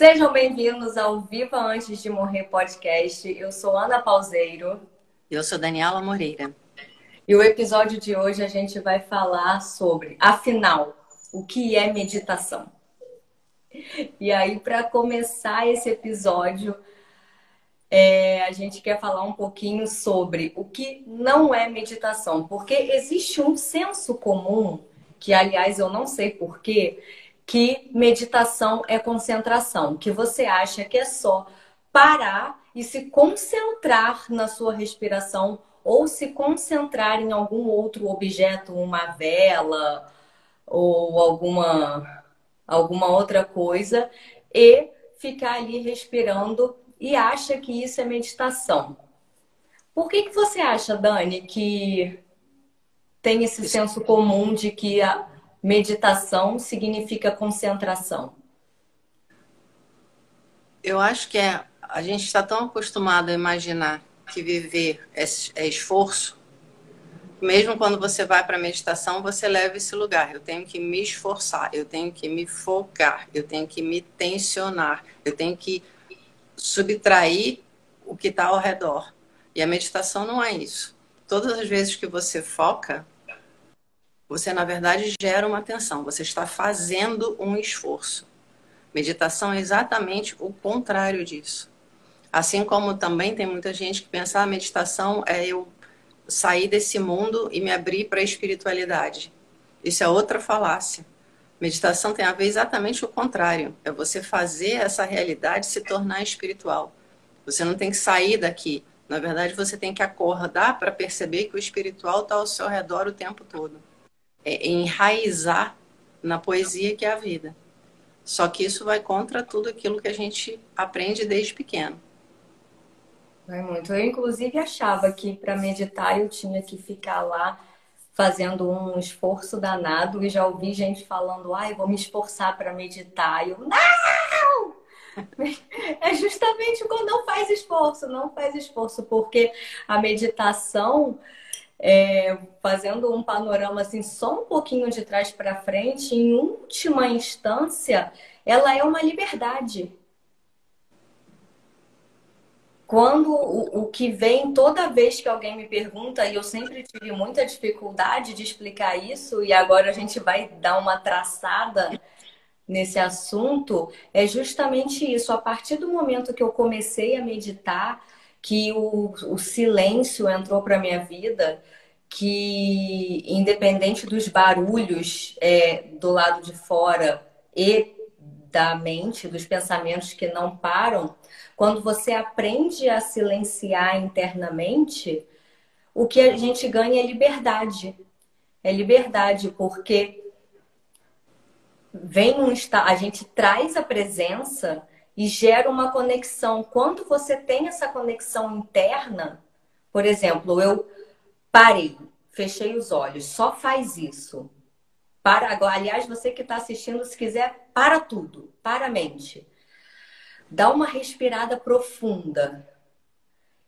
Sejam bem-vindos ao Viva Antes de Morrer podcast. Eu sou Ana Pauseiro. Eu sou Daniela Moreira. E o episódio de hoje a gente vai falar sobre, afinal, o que é meditação. E aí, para começar esse episódio, é, a gente quer falar um pouquinho sobre o que não é meditação, porque existe um senso comum, que aliás eu não sei porquê, que meditação é concentração, que você acha que é só parar e se concentrar na sua respiração ou se concentrar em algum outro objeto, uma vela ou alguma alguma outra coisa e ficar ali respirando e acha que isso é meditação. Por que, que você acha, Dani, que tem esse senso comum de que a meditação significa concentração? Eu acho que é, a gente está tão acostumado a imaginar que viver é, é esforço. Mesmo quando você vai para a meditação, você leva esse lugar. Eu tenho que me esforçar, eu tenho que me focar, eu tenho que me tensionar, eu tenho que subtrair o que está ao redor. E a meditação não é isso. Todas as vezes que você foca, você na verdade gera uma atenção, você está fazendo um esforço. Meditação é exatamente o contrário disso. Assim como também tem muita gente que pensa que ah, a meditação é eu sair desse mundo e me abrir para a espiritualidade. Isso é outra falácia. Meditação tem a ver exatamente o contrário. É você fazer essa realidade se tornar espiritual. Você não tem que sair daqui. Na verdade, você tem que acordar para perceber que o espiritual está ao seu redor o tempo todo. É enraizar na poesia que é a vida. Só que isso vai contra tudo aquilo que a gente aprende desde pequeno. Vai muito. Eu, inclusive, achava que para meditar eu tinha que ficar lá fazendo um esforço danado e já ouvi gente falando, ai, vou me esforçar para meditar. E eu, não! É justamente quando não faz esforço, não faz esforço, porque a meditação, é, fazendo um panorama assim, só um pouquinho de trás para frente, em última instância, ela é uma liberdade quando o, o, que vem toda vez que alguém me pergunta, e eu sempre tive muita dificuldade de explicar isso, e agora a gente vai dar uma traçada nesse assunto, é justamente isso. A partir do momento que eu comecei a meditar, que o, o silêncio entrou para minha vida, que independente dos barulhos é, do lado de fora e da mente, dos pensamentos que não param, quando você aprende a silenciar internamente, o que a gente ganha é liberdade. É liberdade, porque vem um a gente traz a presença e gera uma conexão. Quando você tem essa conexão interna, por exemplo, eu parei, fechei os olhos, só faz isso. Para agora, aliás, você que está assistindo, se quiser, para tudo, para a mente dá uma respirada profunda.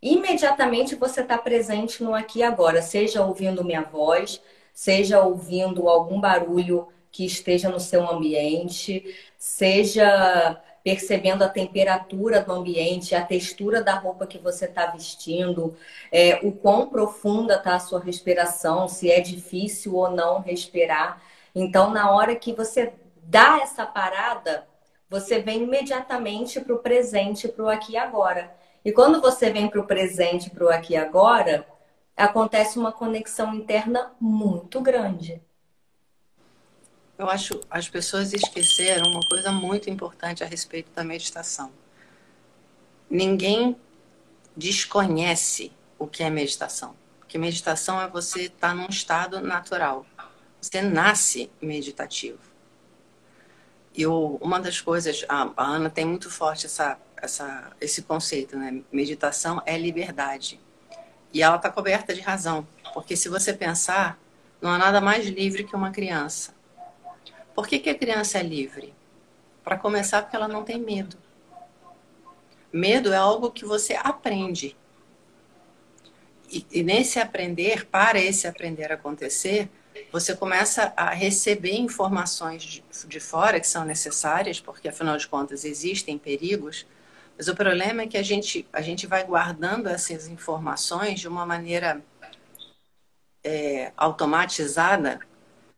Imediatamente você está presente no aqui e agora, seja ouvindo minha voz, seja ouvindo algum barulho que esteja no seu ambiente, seja percebendo a temperatura do ambiente, a textura da roupa que você está vestindo, é, o quão profunda está a sua respiração, se é difícil ou não respirar. Então, na hora que você dá essa parada, você vem imediatamente para o presente, para o aqui e agora. E quando você vem para o presente, para o aqui e agora, acontece uma conexão interna muito grande. Eu acho as pessoas esqueceram uma coisa muito importante a respeito da meditação. Ninguém desconhece o que é meditação. Porque meditação é você estar tá num estado natural. Você nasce meditativo. E uma das coisas, a, a, Ana tem muito forte essa, essa, esse conceito, né? Meditação é liberdade. E ela está coberta de razão, porque se você pensar, não há nada mais livre que uma criança. Por que, que a criança é livre? Para começar, porque ela não tem medo. Medo é algo que você aprende. E, e nesse aprender, para esse aprender acontecer, você começa a receber informações de, de fora que são necessárias, porque afinal de contas existem perigos, mas o problema é que a gente, a gente vai guardando essas informações de uma maneira é, automatizada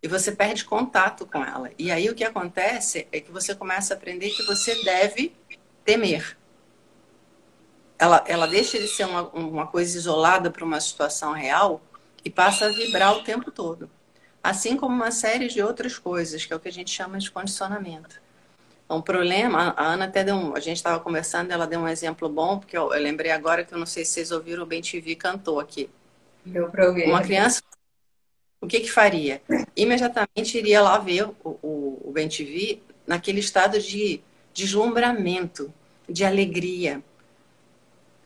e você perde contato com ela. E aí o que acontece é que você começa a aprender que você deve temer. Ela, ela deixa de ser uma, uma coisa isolada para uma situação real e passa a vibrar o tempo todo. Assim como uma série de outras coisas, que é o que a gente chama de condicionamento. O problema, a Ana até deu um, a gente estava conversando, ela deu um exemplo bom, porque eu, eu, lembrei agora que eu não sei se vocês ouviram, o Ben TV cantou aqui. Meu programa. Uma criança, o que que faria? Imediatamente iria lá ver o, o, o Ben TV naquele estado de deslumbramento, de alegria.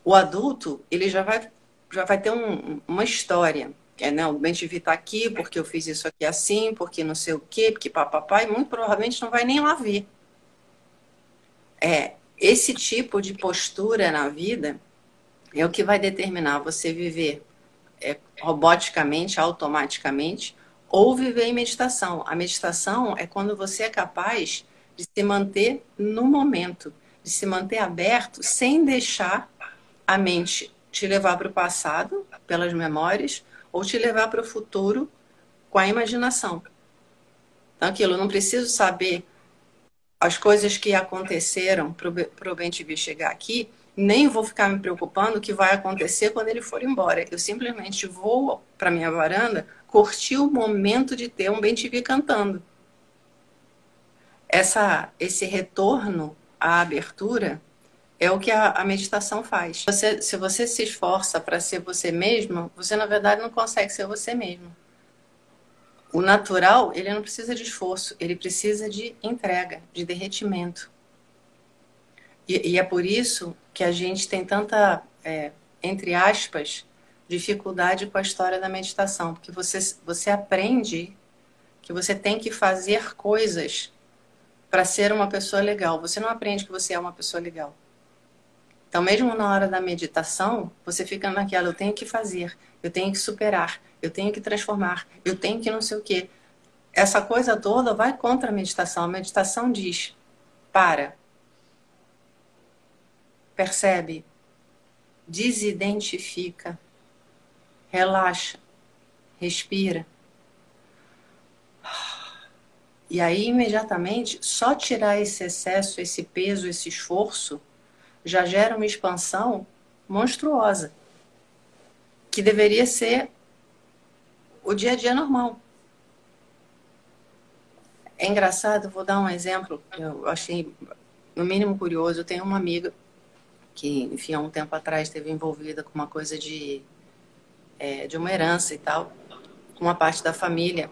O adulto, ele já vai, já vai ter um, uma história. É, né? O Ben TV está aqui porque eu fiz isso aqui assim, porque não sei o quê, porque papapá, e muito provavelmente não vai nem lá ver. É, esse tipo de postura na vida é o que vai determinar você viver é, roboticamente, automaticamente, ou viver em meditação. A meditação é quando você é capaz de se manter no momento, de se manter aberto sem deixar a mente te levar para o passado, pelas memórias, ou te levar para o futuro com a imaginação. Então, aquilo, eu não preciso saber as coisas que aconteceram para o Ben TV chegar aqui, nem vou ficar me preocupando o que vai acontecer quando ele for embora. Eu simplesmente vou para minha varanda curtir o momento de ter um bem TV cantando. Essa, esse retorno à abertura é o que a, a meditação faz. Você, se você se esforça para ser você mesmo, você na verdade não consegue ser você mesmo. O natural, ele não precisa de esforço, ele precisa de entrega, de derretimento. E, e é por isso que a gente tem tanta, é, entre aspas, dificuldade com a história da meditação, porque você, você aprende que você tem que fazer coisas para ser uma pessoa legal. Você não aprende que você é uma pessoa legal. Então, mesmo na hora da meditação, você fica naquela, eu tenho que fazer, eu tenho que superar, eu tenho que transformar, eu tenho que não sei o quê. Essa coisa toda vai contra a meditação. A meditação diz: para, percebe, desidentifica, relaxa, respira. E aí, imediatamente, só tirar esse excesso, esse peso, esse esforço, já gera uma expansão monstruosa, que deveria ser o dia a dia normal. É engraçado, vou dar um exemplo, eu achei no mínimo curioso. Eu tenho uma amiga que, enfim, há um tempo atrás esteve envolvida com uma coisa de, é, de uma herança e tal, com uma parte da família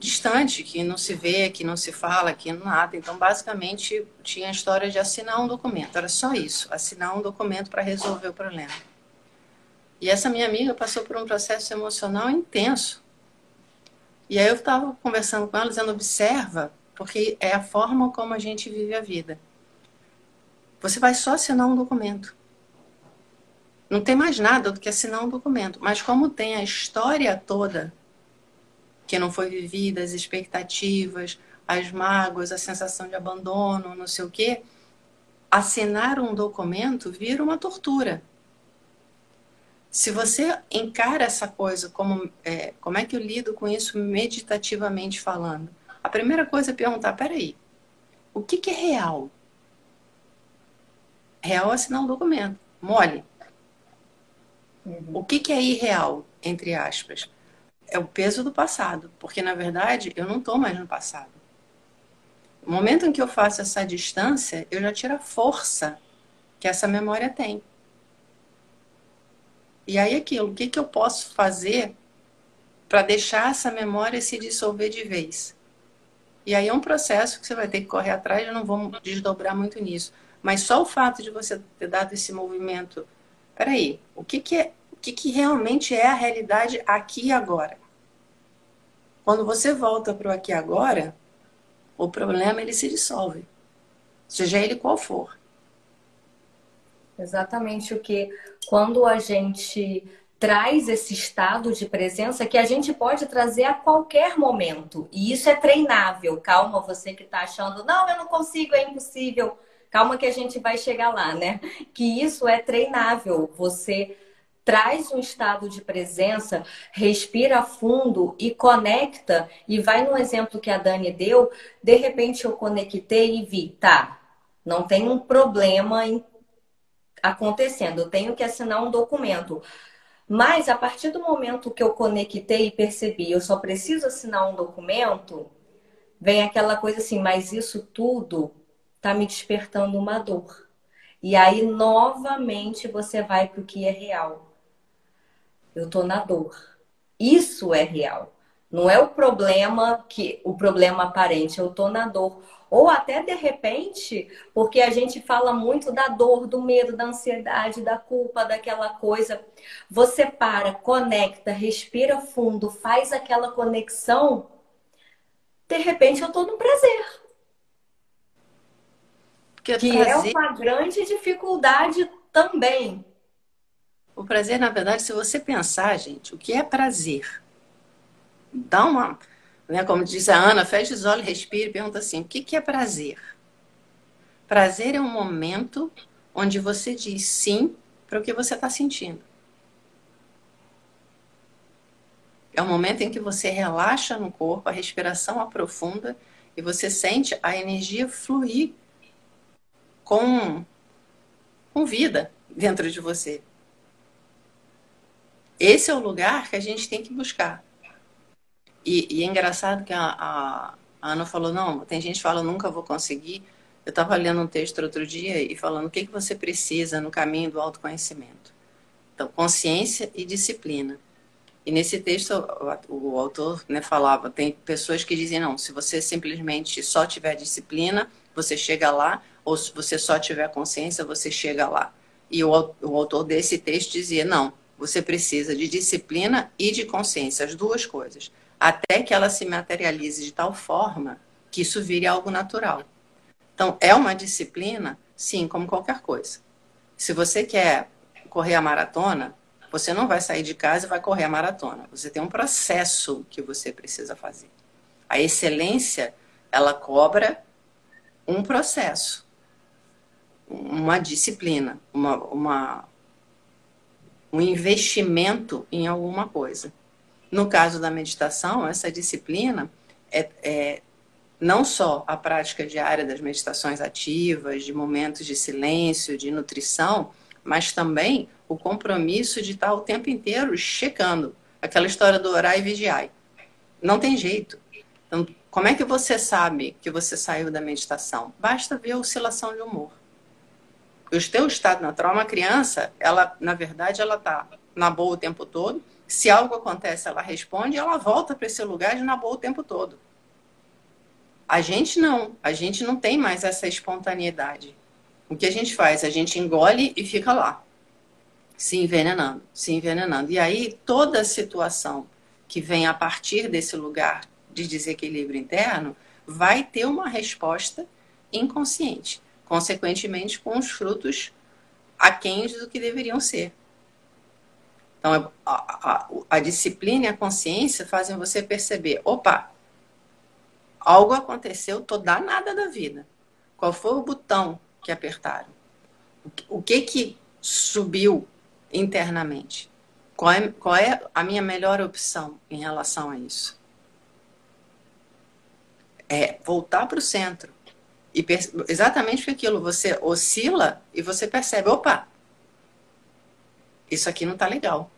distante, que não se vê, que não se fala, que nada. Então, basicamente, tinha a história de assinar um documento. Era só isso, assinar um documento para resolver o problema. E essa minha amiga passou por um processo emocional intenso. E aí eu estava conversando com ela, dizendo, observa, porque é a forma como a gente vive a vida. Você vai só assinar um documento. Não tem mais nada do que assinar um documento. Mas como tem a história toda que não foi vivida, as expectativas, as mágoas, a sensação de abandono, não sei o quê, assinar um documento vira uma tortura. Se você encara essa coisa como é, como é que eu lido com isso meditativamente falando, a primeira coisa é perguntar, peraí, o que, que é real? Real é assinar um documento, mole. Uhum. O que, que é irreal, entre aspas? é o peso do passado, porque na verdade eu não estou mais no passado. No momento em que eu faço essa distância, eu já tiro a força que essa memória tem. E aí aquilo, o que, que eu posso fazer para deixar essa memória se dissolver de vez? E aí é um processo que você vai ter que correr atrás, eu não vou desdobrar muito nisso. Mas só o fato de você ter dado esse movimento, peraí, o que, que é que, que realmente é a realidade aqui e agora. Quando você volta para o aqui e agora, o problema ele se dissolve, seja ele qual for. Exatamente o que quando a gente traz esse estado de presença que a gente pode trazer a qualquer momento. E isso é treinável. Calma, você que está achando, não, eu não consigo, é impossível. Calma que a gente vai chegar lá, né? Que isso é treinável. Você traz um estado de presença, respira fundo e conecta. E vai no exemplo que a Dani deu, de repente eu conectei e vi, tá, não tem um problema acontecendo, eu tenho que assinar um documento. Mas a partir do momento que eu conectei e percebi, eu só preciso assinar um documento, vem aquela coisa assim, mas isso tudo está me despertando uma dor. E aí novamente você vai para o que é real. Eu tô na dor. Isso é real. Não é o problema que o problema aparente, eu tô na dor. Ou até de repente, porque a gente fala muito da dor, do medo, da ansiedade, da culpa, daquela coisa. Você para, conecta, respira fundo, faz aquela conexão. De repente eu estou no prazer. Porque que é prazer... é uma grande dificuldade também. O prazer, na verdade, se você pensar, gente, o que é prazer? Dá uma né? Como diz a Ana, fecha os olhos, respire e pergunta assim: o que, que é prazer? Prazer é um momento onde você diz sim para o que você está sentindo. É um momento em que você relaxa no corpo, a respiração aprofunda e você sente a energia fluir com, com vida dentro de você. Esse é o lugar que a gente tem que buscar. E, e é engraçado que a, a, a, Ana falou, não, tem gente que fala, nunca vou conseguir. Eu estava lendo um texto outro dia e falando o que, que você precisa no caminho do autoconhecimento. Então, consciência e disciplina. E nesse texto, o, autor né, falava, tem pessoas que dizem, não, se você simplesmente só tiver disciplina, você chega lá, ou se você só tiver consciência, você chega lá. E o, o autor desse texto dizia, não, você precisa de disciplina e de consciência, as duas coisas até que ela se materialize de tal forma que isso vire algo natural. Então, é uma disciplina, sim, como qualquer coisa. Se você quer correr a maratona, você não vai sair de casa e vai correr a maratona. Você tem um processo que você precisa fazer. A excelência, ela cobra um processo, uma disciplina, uma, uma um investimento em alguma coisa. No caso da meditação, essa disciplina é, é não só a prática diária das meditações ativas, de momentos de silêncio, de nutrição, mas também o compromisso de estar o tempo inteiro checando aquela história do orar e vigiar. Não tem jeito. Então, como é que você sabe que você saiu da meditação? Basta ver a oscilação de humor. O teu estado natural, uma criança, ela, na verdade, ela está na boa o tempo todo, se algo acontece, ela responde ela volta para esse lugar de na boa o tempo todo. A gente não, a gente não tem mais essa espontaneidade. O que a gente faz? A gente engole e fica lá, se envenenando, se envenenando. E aí toda situação que vem a partir desse lugar de desequilíbrio interno vai ter uma resposta inconsciente, consequentemente com os frutos aquém do que deveriam ser. Então, a, a, a disciplina e a consciência fazem você perceber: opa, algo aconteceu, tô danada da vida. Qual foi o botão que apertaram? O que que subiu internamente? Qual é, qual é a minha melhor opção em relação a isso? É voltar para o centro. E exatamente aquilo, você oscila e você percebe, opa, isso aqui não está legal.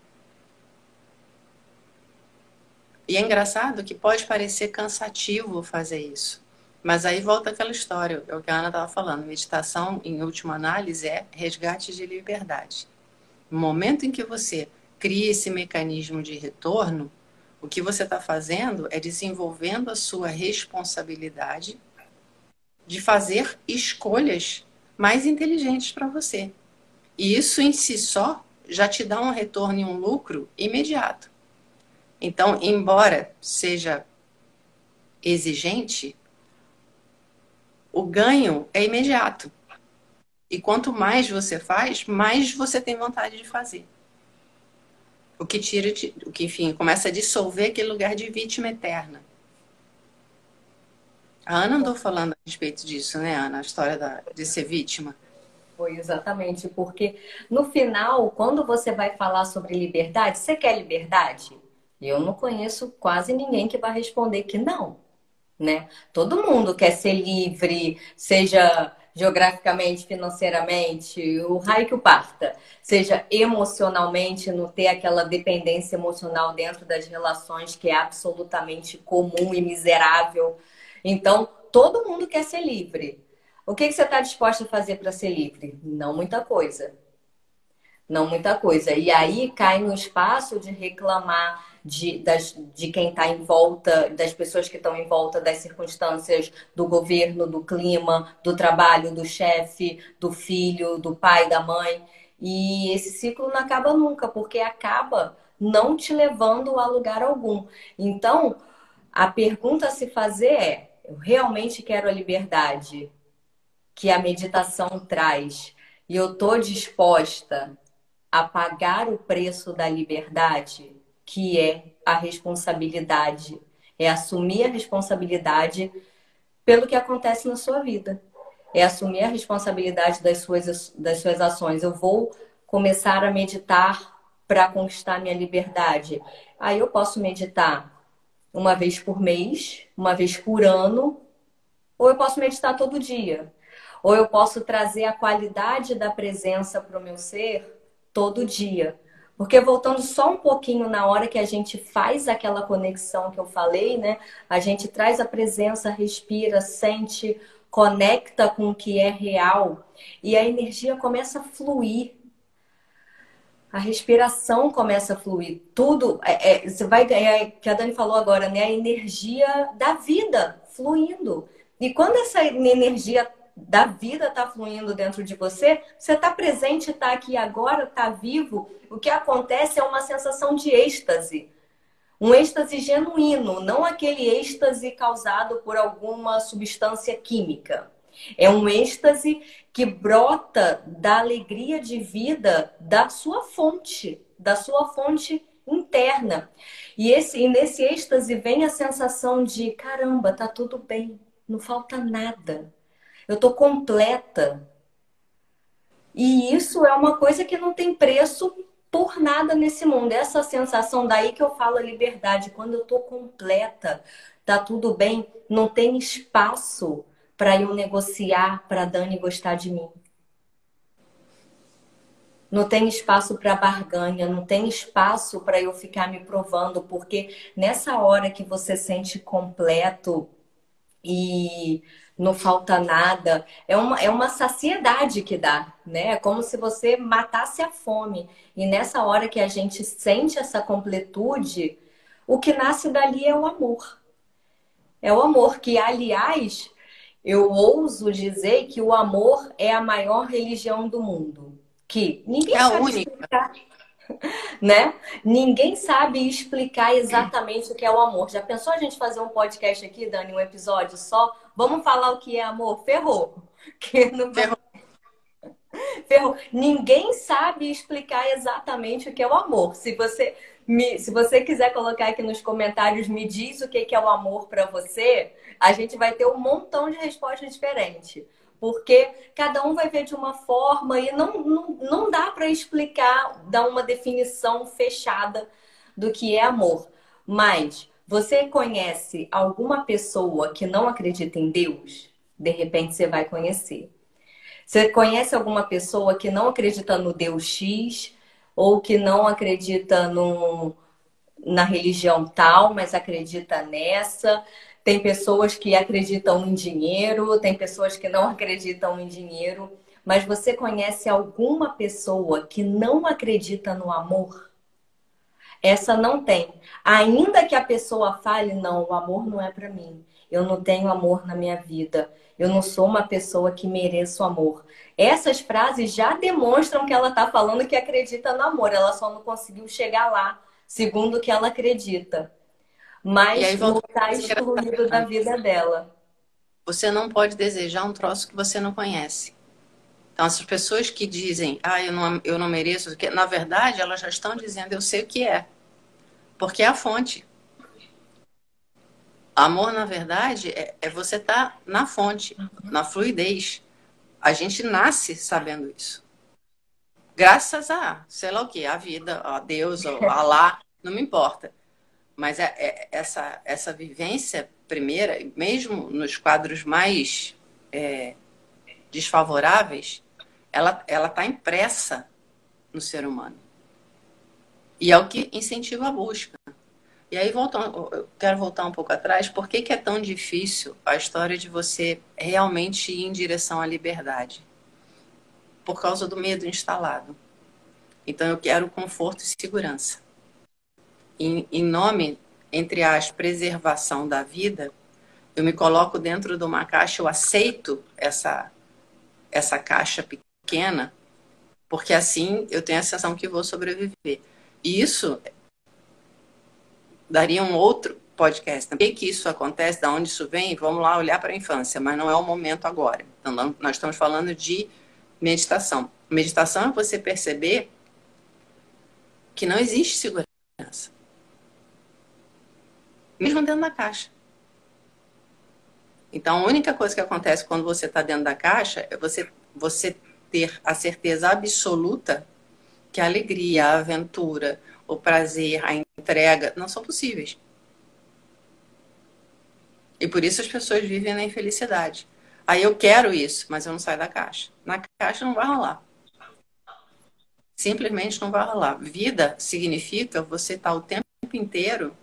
E é engraçado que pode parecer cansativo fazer isso. Mas aí volta aquela história, é o que a Ana estava falando. Meditação, em última análise, é resgate de liberdade. No momento em que você cria esse mecanismo de retorno, o que você está fazendo é desenvolvendo a sua responsabilidade de fazer escolhas mais inteligentes para você. E isso em si só já te dá um retorno e um lucro imediato. Então, embora seja exigente, o ganho é imediato. E quanto mais você faz, mais você tem vontade de fazer. O que tira, o que, enfim, começa a dissolver aquele lugar de vítima eterna. A Ana andou falando a respeito disso, né, Ana? A história da, de ser vítima. Foi exatamente, porque no final, quando você vai falar sobre liberdade, você quer liberdade? Eu não conheço quase ninguém que vai responder que não, né? Todo mundo quer ser livre, seja geograficamente, financeiramente, o raio que o parta, seja emocionalmente, não ter aquela dependência emocional dentro das relações que é absolutamente comum e miserável. Então, todo mundo quer ser livre. O que, que você está disposta a fazer para ser livre? Não muita coisa. Não muita coisa. E aí cai no espaço de reclamar de, das, de quem está em volta, das pessoas que estão em volta das circunstâncias do governo, do clima, do trabalho, do chefe, do filho, do pai, da mãe. E esse ciclo não acaba nunca, porque acaba não te levando a lugar algum. Então, a pergunta a se fazer é: eu realmente quero a liberdade que a meditação traz e eu estou disposta a pagar o preço da liberdade? que é a responsabilidade, é assumir a responsabilidade pelo que acontece na sua vida. É assumir a responsabilidade das suas, das suas ações. Eu vou começar a meditar para conquistar minha liberdade. Aí eu posso meditar uma vez por mês, uma vez por ano, ou eu posso meditar todo dia. Ou eu posso trazer a qualidade da presença para o meu ser todo dia. Porque voltando só um pouquinho na hora que a gente faz aquela conexão que eu falei, né? A gente traz a presença, respira, sente, conecta com o que é real e a energia começa a fluir. A respiração começa a fluir. Tudo, é, é, você vai ganhar, que a Dani falou agora, né? A energia da vida fluindo. E quando essa energia da vida está fluindo dentro de você, você está presente, está aqui agora, está vivo. O que acontece é uma sensação de êxtase. Um êxtase genuíno, não aquele êxtase causado por alguma substância química. É um êxtase que brota da alegria de vida da sua fonte, da sua fonte interna. E, esse, e nesse êxtase vem a sensação de caramba, tá tudo bem, não falta nada eu estou completa. E isso é uma coisa que não tem preço por nada nesse mundo. Essa sensação daí que eu falo a liberdade, quando eu estou completa, tá tudo bem, não tem espaço para eu negociar para Dani gostar de mim. Não tem espaço para barganha, não tem espaço para eu ficar me provando, porque nessa hora que você sente completo e não falta nada. É uma, é uma saciedade que dá, né? É como se você matasse a fome. E nessa hora que a gente sente essa completude, o que nasce dali é o amor. É o amor que, aliás, eu ouso dizer que o amor é a maior religião do mundo. Que ninguém é sabe única. explicar. Né? Ninguém sabe explicar exatamente o que é o amor. Já pensou a gente fazer um podcast aqui, Dani, um episódio só Vamos falar o que é amor? Ferrou. Que não... Ferrou. Ferrou. Ninguém sabe explicar exatamente o que é o amor. Se você me, se você quiser colocar aqui nos comentários, me diz o que é o amor para você, a gente vai ter um montão de respostas diferentes. Porque cada um vai ver de uma forma e não, não, não dá para explicar, dar uma definição fechada do que é amor. Mas você conhece alguma pessoa que não acredita em Deus? De repente você vai conhecer. Você conhece alguma pessoa que não acredita no Deus X ou que não acredita no, na religião tal, mas acredita nessa? Tem pessoas que acreditam em dinheiro, tem pessoas que não acreditam em dinheiro, mas você conhece alguma pessoa que não acredita no amor? Essa não tem. Ainda que a pessoa fale, não, o amor não é para mim. Eu não tenho amor na minha vida. Eu não sou uma pessoa que mereço amor. Essas frases já demonstram que ela está falando que acredita no amor. Ela só não conseguiu chegar lá, segundo o que ela acredita. Mas não está excluído da vida dela. Você não pode desejar um troço que você não conhece. Então, as pessoas que dizem, ah, eu não, eu não mereço, na verdade, elas já estão dizendo, eu sei o que é. Porque é a fonte. Amor, na verdade, é, é você estar tá na fonte, na fluidez. A gente nasce sabendo isso. Graças a, sei lá o que, a vida, a Deus, a lá, não me importa. Mas é, é, essa, essa vivência primeira, mesmo nos quadros mais é, desfavoráveis, ela está impressa no ser humano. E é o que incentiva a busca. E aí, voltando, eu quero voltar um pouco atrás. Por que, que é tão difícil a história de você realmente ir em direção à liberdade? Por causa do medo instalado. Então, eu quero conforto e segurança. Em, em nome, entre as preservação da vida, eu me coloco dentro de uma caixa, eu aceito essa, essa caixa pequena, porque assim eu tenho a sensação que vou sobreviver. E isso daria um outro podcast. Por que, isso acontece? Da onde isso vem? Vamos lá olhar para a infância, mas não é o momento agora. Então, nós estamos falando de meditação. Meditação é você perceber que não existe segurança. Mesmo dentro da caixa. Então, a única coisa que acontece quando você está dentro da caixa é você, você ter a certeza absoluta que a alegria, a aventura, o prazer, a entrega, não são possíveis. E por isso as pessoas vivem na infelicidade. Aí eu quero isso, mas eu não saio da caixa. Na caixa não vai rolar. Simplesmente não vai rolar. Vida significa você estar tá o tempo inteiro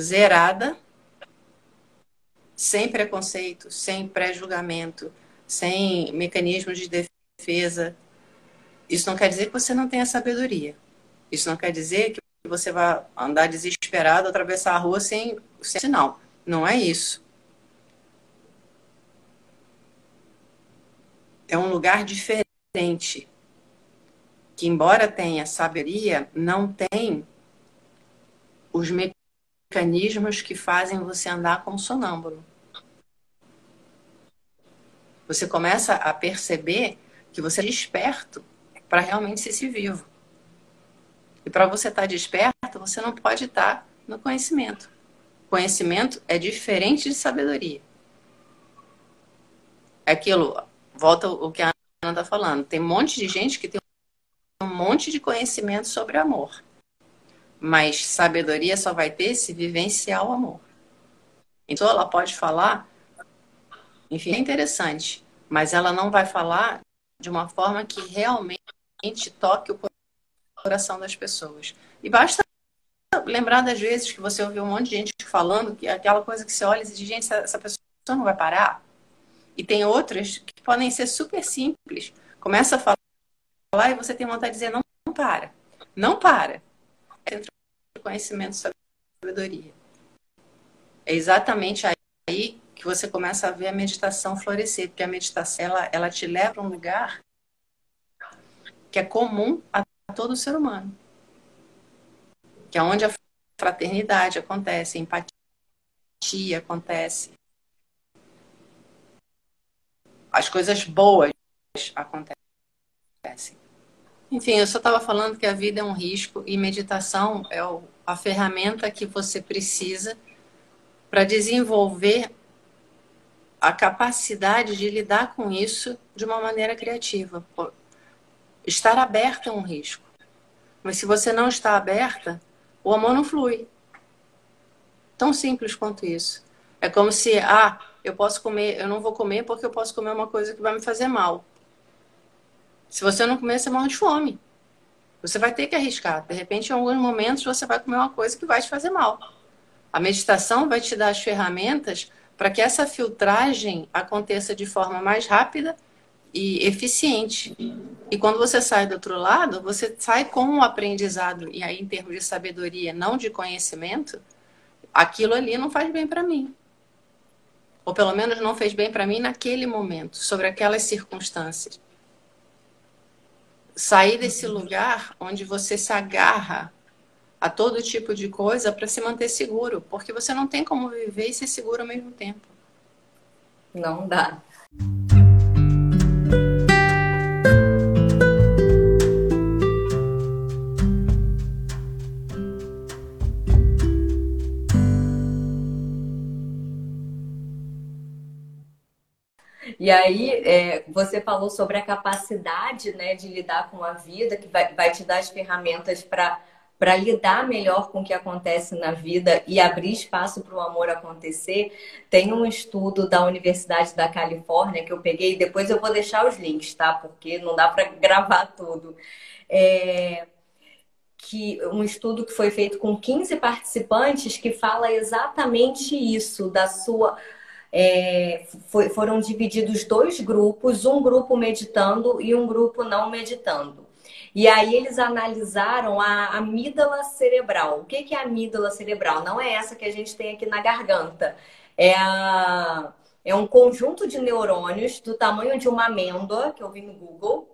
zerada, sem preconceito, sem pré-julgamento, sem mecanismos de defesa. Isso não quer dizer que você não tenha sabedoria. Isso não quer dizer que você vai andar desesperado, atravessar a rua sem, sem sinal. Não é isso. É um lugar diferente. Que, embora tenha sabedoria, não tem os mecanismos que fazem você andar como sonâmbulo. Você começa a perceber que você é desperto para realmente ser se vivo. E para você estar tá desperto, você não pode estar tá no conhecimento. Conhecimento é diferente de sabedoria. É aquilo, volta o que a Ana está falando. Tem um monte de gente que tem um monte de conhecimento sobre amor. Mas sabedoria só vai ter se vivenciar o amor. Então ela pode falar, enfim, é interessante, mas ela não vai falar de uma forma que realmente toque o coração das pessoas. E basta lembrar das vezes que você ouviu um monte de gente falando que aquela coisa que você olha e diz, gente, essa pessoa não vai parar. E tem outras que podem ser super simples. Começa a falar e você tem vontade de dizer, não, não para. Não para. Entre o conhecimento e sabedoria. É exatamente aí que você começa a ver a meditação florescer, porque a meditação ela, ela te leva a um lugar que é comum a todo ser humano. Que é onde a fraternidade acontece, a empatia acontece. As coisas boas acontecem. Enfim, eu só estava falando que a vida é um risco e meditação é a ferramenta que você precisa para desenvolver a capacidade de lidar com isso de uma maneira criativa. Estar aberta é um risco. Mas se você não está aberta, o amor não flui. Tão simples quanto isso. É como se, ah, eu posso comer, eu não vou comer porque eu posso comer uma coisa que vai me fazer mal. Se você não comer, você morre de fome. Você vai ter que arriscar. De repente, em alguns momentos, você vai comer uma coisa que vai te fazer mal. A meditação vai te dar as ferramentas para que essa filtragem aconteça de forma mais rápida e eficiente. E quando você sai do outro lado, você sai com um aprendizado, e aí em termos de sabedoria, não de conhecimento, aquilo ali não faz bem para mim. Ou pelo menos não fez bem para mim naquele momento, sobre aquelas circunstâncias. Sair desse lugar onde você se agarra a todo tipo de coisa para se manter seguro, porque você não tem como viver e ser seguro ao mesmo tempo. Não dá. E aí, é, você falou sobre a capacidade né, de lidar com a vida, que vai, vai te dar as ferramentas para lidar melhor com o que acontece na vida e abrir espaço para o amor acontecer, tem um estudo da Universidade da Califórnia que eu peguei, depois eu vou deixar os links, tá? Porque não dá para gravar tudo. É, que um estudo que foi feito com 15 participantes que fala exatamente isso, da sua. É, foi, foram divididos dois grupos, um grupo meditando e um grupo não meditando. E aí eles analisaram a amígdala cerebral. O que é a amígdala cerebral? Não é essa que a gente tem aqui na garganta. É, a, é um conjunto de neurônios do tamanho de uma amêndoa, que eu vi no Google,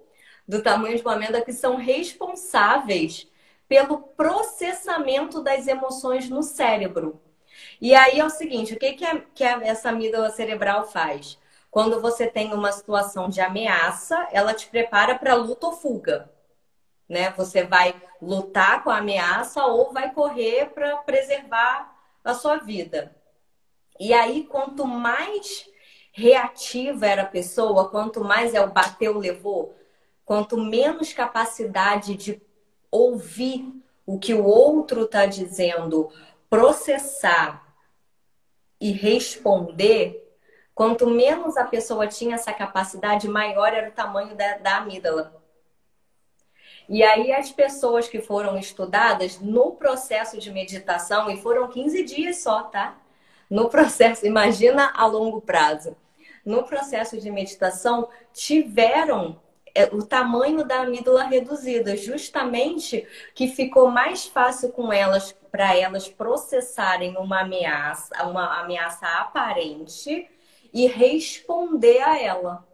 do tamanho de uma amêndoa, que são responsáveis pelo processamento das emoções no cérebro. E aí é o seguinte, o que, que, que essa amígdala cerebral faz? Quando você tem uma situação de ameaça, ela te prepara para luta ou fuga né? Você vai lutar com a ameaça ou vai correr para preservar a sua vida. E aí, quanto mais reativa era a pessoa, quanto mais é o bateu, levou, quanto menos capacidade de ouvir o que o outro está dizendo, processar e responder, quanto menos a pessoa tinha essa capacidade, maior era o tamanho da, da amígdala. E aí as pessoas que foram estudadas no processo de meditação, e foram 15 dias só, tá? No processo, imagina a longo prazo. No processo de meditação, tiveram o tamanho da amígdala reduzida, justamente que ficou mais fácil com elas para elas processarem uma ameaça, uma ameaça aparente e responder a ela.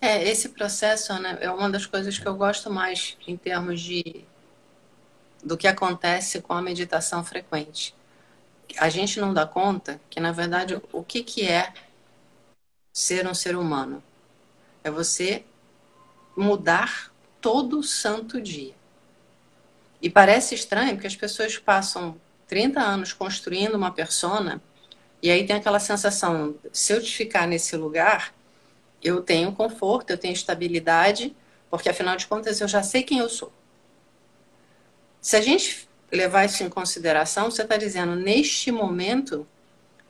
É, esse processo né, é uma das coisas que eu gosto mais em termos de do que acontece com a meditação frequente. A gente não dá conta que, na verdade, o que, que é ser um ser humano? É você mudar todo santo dia. E parece estranho porque as pessoas passam 30 anos construindo uma persona e aí tem aquela sensação, se eu ficar nesse lugar, eu tenho conforto, eu tenho estabilidade, porque afinal de contas eu já sei quem eu sou. Se a gente levar isso em consideração, você está dizendo, neste momento,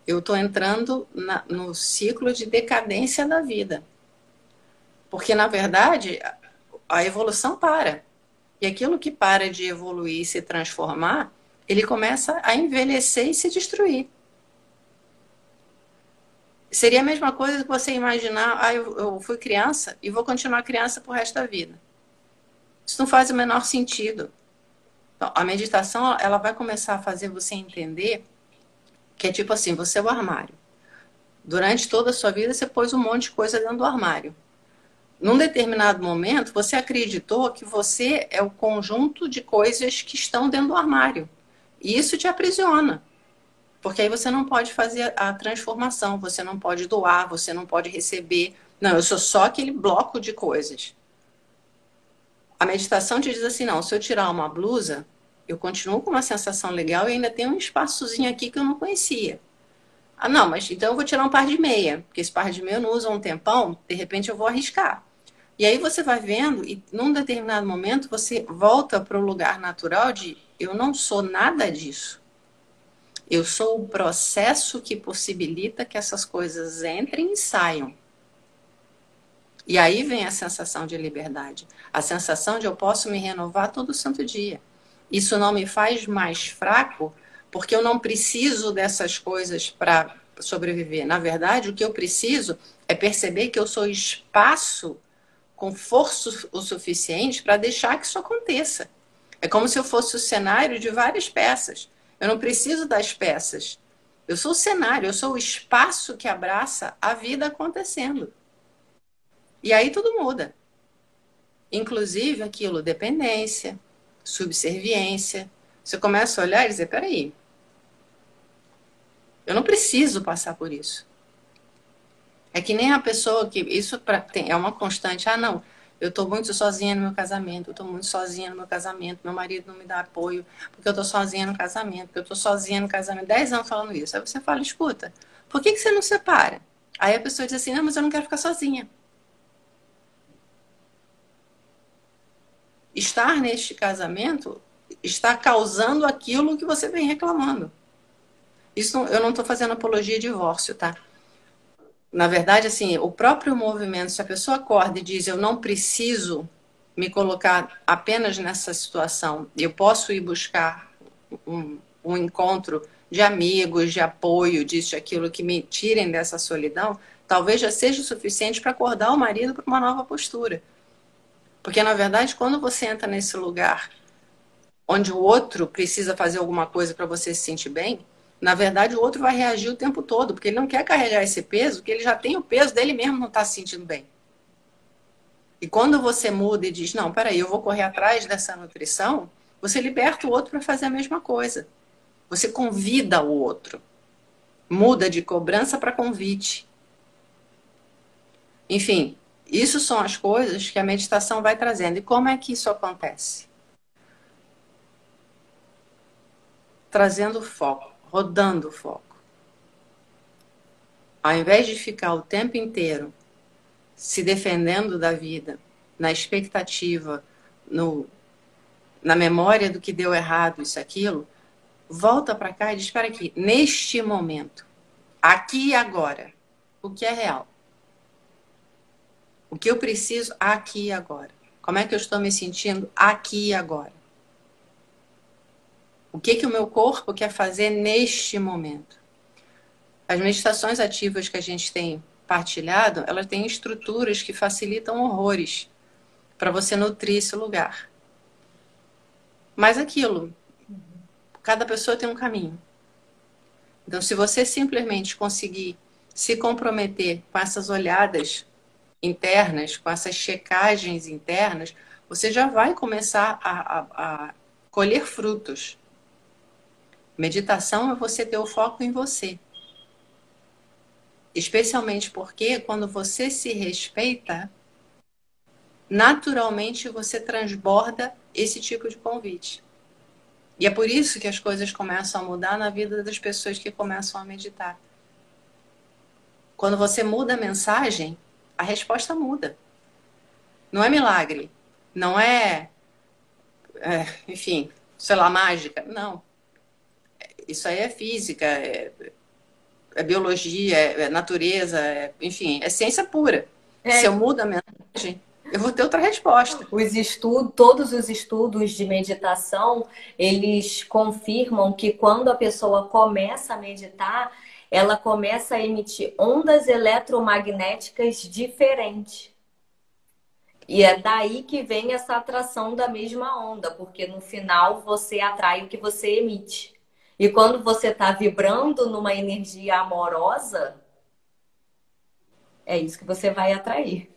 eu estou entrando na, no ciclo de decadência da vida. Porque, na verdade, a evolução para. E aquilo que para de evoluir e se transformar, ele começa a envelhecer e se destruir. Seria a mesma coisa que você imaginar, ah, eu, eu fui criança e vou continuar criança pro resto da vida. Isso não faz o menor sentido. Então, a meditação, ela vai começar a fazer você entender que é tipo assim, você é o armário. Durante toda a sua vida, você pôs um monte de coisa dentro do armário. Num determinado momento, você acreditou que você é o conjunto de coisas que estão dentro do armário. E isso te aprisiona. Porque aí você não pode fazer a transformação, você não pode doar, você não pode receber. Não, eu sou só aquele bloco de coisas. A meditação te diz assim: não, se eu tirar uma blusa, eu continuo com uma sensação legal e ainda tem um espaçozinho aqui que eu não conhecia. Ah, não, mas então eu vou tirar um par de meia, porque esse par de meia eu não uso há um tempão, de repente eu vou arriscar. E aí você vai vendo, e num determinado momento você volta para o lugar natural de eu não sou nada disso. Eu sou o processo que possibilita que essas coisas entrem e saiam. E aí vem a sensação de liberdade, a sensação de eu posso me renovar todo santo dia. Isso não me faz mais fraco, porque eu não preciso dessas coisas para sobreviver. Na verdade, o que eu preciso é perceber que eu sou espaço com força o suficiente para deixar que isso aconteça. É como se eu fosse o cenário de várias peças. Eu não preciso das peças. Eu sou o cenário, eu sou o espaço que abraça a vida acontecendo. E aí tudo muda. Inclusive aquilo, dependência, subserviência. Você começa a olhar e dizer: peraí, eu não preciso passar por isso. É que nem a pessoa que. Isso pra, tem, é uma constante. Ah, não, eu estou muito sozinha no meu casamento, eu estou muito sozinha no meu casamento, meu marido não me dá apoio, porque eu estou sozinha no casamento, porque eu estou sozinha no casamento. Dez anos falando isso. Aí você fala, escuta, Por que, que você não separa? Aí a pessoa diz assim: não, mas eu não quero ficar sozinha. Estar neste casamento está causando aquilo que você vem reclamando. Isso eu não estou fazendo apologia de divórcio, tá? Na verdade, assim, o próprio movimento, se a pessoa acorda e diz eu não preciso me colocar apenas nessa situação, eu posso ir buscar um, um encontro de amigos, de apoio, disso, aquilo que me tirem dessa solidão, talvez já seja o suficiente para acordar o marido para uma nova postura. Porque, na verdade, quando você entra nesse lugar onde o outro precisa fazer alguma coisa para você se sentir bem, na verdade, o outro vai reagir o tempo todo, porque ele não quer carregar esse peso, porque ele já tem o peso dele mesmo não está se sentindo bem. E quando você muda e diz, não, peraí, eu vou correr atrás dessa nutrição, você liberta o outro para fazer a mesma coisa. Você convida o outro. Muda de cobrança para convite. Enfim, isso são as coisas que a meditação vai trazendo. E como é que isso acontece? Trazendo foco rodando o foco. Ao invés de ficar o tempo inteiro se defendendo da vida, na expectativa, no, na memória do que deu errado, isso, aquilo, volta para cá e diz: espera aqui, neste momento, aqui e agora, o que é real? O que eu preciso aqui e agora? Como é que eu estou me sentindo aqui e agora? O que, que o meu corpo quer fazer neste momento? As meditações ativas que a gente tem partilhado, elas têm estruturas que facilitam horrores para você nutrir esse lugar. Mas aquilo, cada pessoa tem um caminho. Então, se você simplesmente conseguir se comprometer com essas olhadas internas, com essas checagens internas, você já vai começar a, a, a colher frutos. Meditação é você ter o foco em você. Especialmente porque quando você se respeita, naturalmente você transborda esse tipo de convite. E é por isso que as coisas começam a mudar na vida das pessoas que começam a meditar. Quando você muda a mensagem, a resposta muda. Não é milagre, não é, é enfim, sei lá, mágica. Não isso aí é física, é, é biologia, é, é natureza, é, enfim, é ciência pura. É. Se eu mudo a mensagem, eu vou ter outra resposta. Os estudos, todos os estudos de meditação, eles confirmam que quando a pessoa começa a meditar, ela começa a emitir ondas eletromagnéticas diferentes. E é daí que vem essa atração da mesma onda, porque no final você atrai o que você emite. E quando você está vibrando numa energia amorosa, é isso que você vai atrair.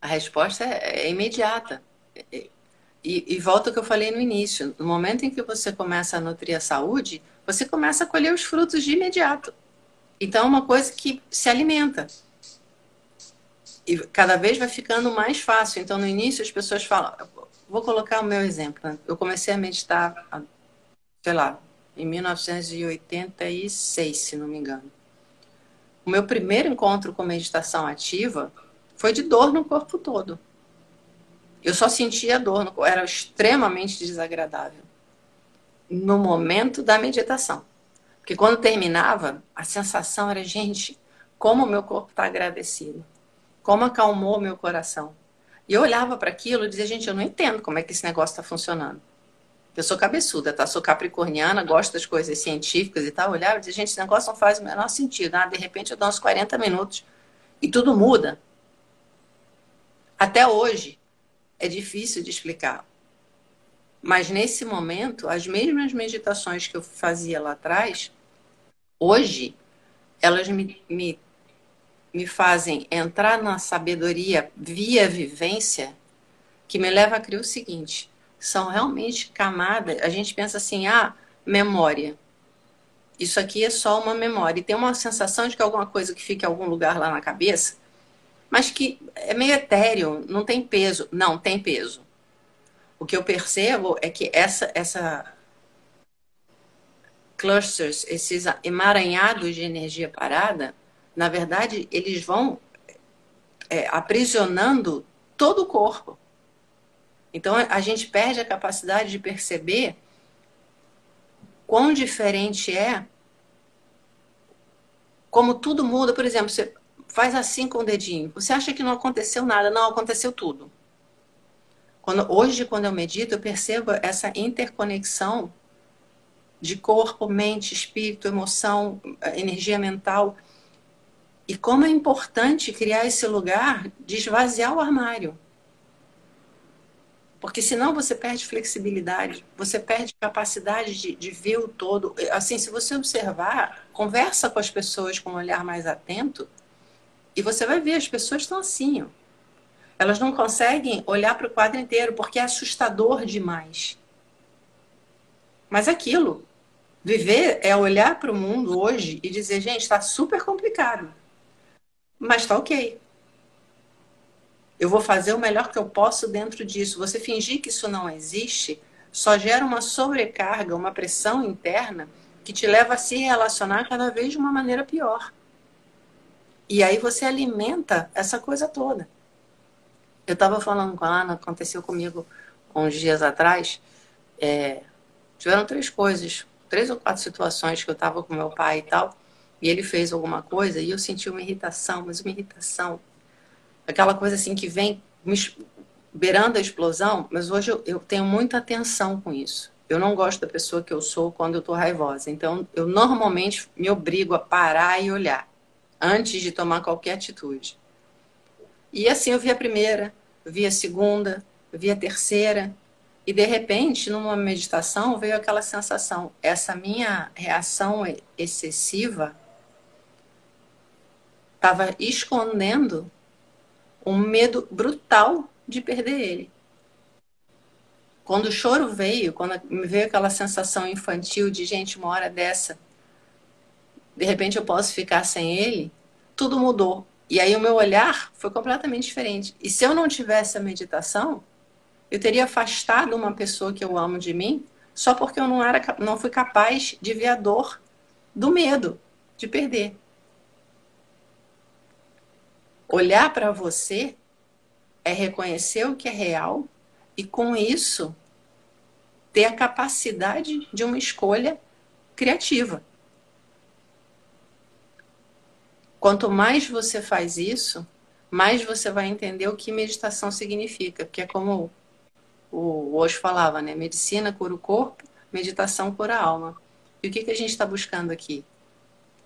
A resposta é, é imediata. E, e, volta ao que eu falei no início: no momento em que você começa a nutrir a saúde, você começa a colher os frutos de imediato. Então, é uma coisa que se alimenta. E cada vez vai ficando mais fácil. Então, no início, as pessoas falam. Vou colocar o meu exemplo. Né? Eu comecei a meditar, sei lá, em 1986, se não me engano. O meu primeiro encontro com meditação ativa foi de dor no corpo todo. Eu só sentia dor, no, era extremamente desagradável. No momento da meditação. Porque quando terminava, a sensação era, gente, como o meu corpo está agradecido. Como acalmou meu coração. E eu olhava para aquilo e dizia, gente, eu não entendo como é que esse negócio está funcionando. Eu sou cabeçuda, tá? Sou capricorniana, gosto das coisas científicas e tal. Olhava e dizia, gente, esse negócio não faz o menor sentido. Ah, de repente eu dou uns 40 minutos e tudo muda. Até hoje é difícil de explicar. Mas nesse momento, as mesmas meditações que eu fazia lá atrás, hoje, elas me, me, me fazem entrar na sabedoria via vivência que me leva a crer o seguinte são realmente camadas. A gente pensa assim, ah, memória. Isso aqui é só uma memória. E tem uma sensação de que alguma coisa que fica em algum lugar lá na cabeça, mas que é meio etéreo, não tem peso. Não, tem peso. O que eu percebo é que essa, essa clusters, esses emaranhados de energia parada, na verdade, eles vão é, aprisionando todo o corpo. Então, a gente perde a capacidade de perceber quão diferente é como tudo muda. Por exemplo, você faz assim com o dedinho. Você acha que não aconteceu nada? Não, aconteceu tudo. Quando, hoje, quando eu medito, eu percebo essa interconexão de corpo, mente, espírito, emoção, energia mental. E como é importante criar esse lugar de esvaziar o armário. Porque senão você perde flexibilidade, você perde capacidade de, de ver o todo. Assim, se você observar, conversa com as pessoas com um olhar mais atento, e você vai ver, as pessoas estão assim. Ó. Elas não conseguem olhar para o quadro inteiro, porque é assustador demais. Mas aquilo, viver é olhar para o mundo hoje e dizer, gente, está super complicado. Mas está ok. Eu vou fazer o melhor que eu posso dentro disso. Você fingir que isso não existe só gera uma sobrecarga, uma pressão interna que te leva a se relacionar cada vez de uma maneira pior. E aí você alimenta essa coisa toda. Eu estava falando com a Ana, aconteceu comigo uns dias atrás. É, tiveram três coisas, três ou quatro situações que eu estava com meu pai e tal, e ele fez alguma coisa e eu senti uma irritação, mas uma irritação aquela coisa assim que vem beirando a explosão, mas hoje eu, eu, tenho muita atenção com isso. Eu não gosto da pessoa que eu sou quando eu estou raivosa. Então, eu normalmente me obrigo a parar e olhar antes de tomar qualquer atitude. E assim eu vi a primeira, vi a segunda, vi a terceira, e de repente, numa meditação, veio aquela sensação: essa minha reação excessiva estava escondendo um medo brutal de perder ele. Quando o choro veio, quando me veio aquela sensação infantil de gente, uma hora dessa, de repente eu posso ficar sem ele, tudo mudou. E aí o meu olhar foi completamente diferente. E se eu não tivesse a meditação, eu teria afastado uma pessoa que eu amo de mim só porque eu não era não fui capaz de ver a dor do medo de perder olhar para você é reconhecer o que é real e, com isso, ter a capacidade de uma escolha criativa. Quanto mais você faz isso, mais você vai entender o que meditação significa, porque é como o Osho falava, né? Medicina cura o corpo, meditação cura a alma. E o que, que a gente está buscando aqui?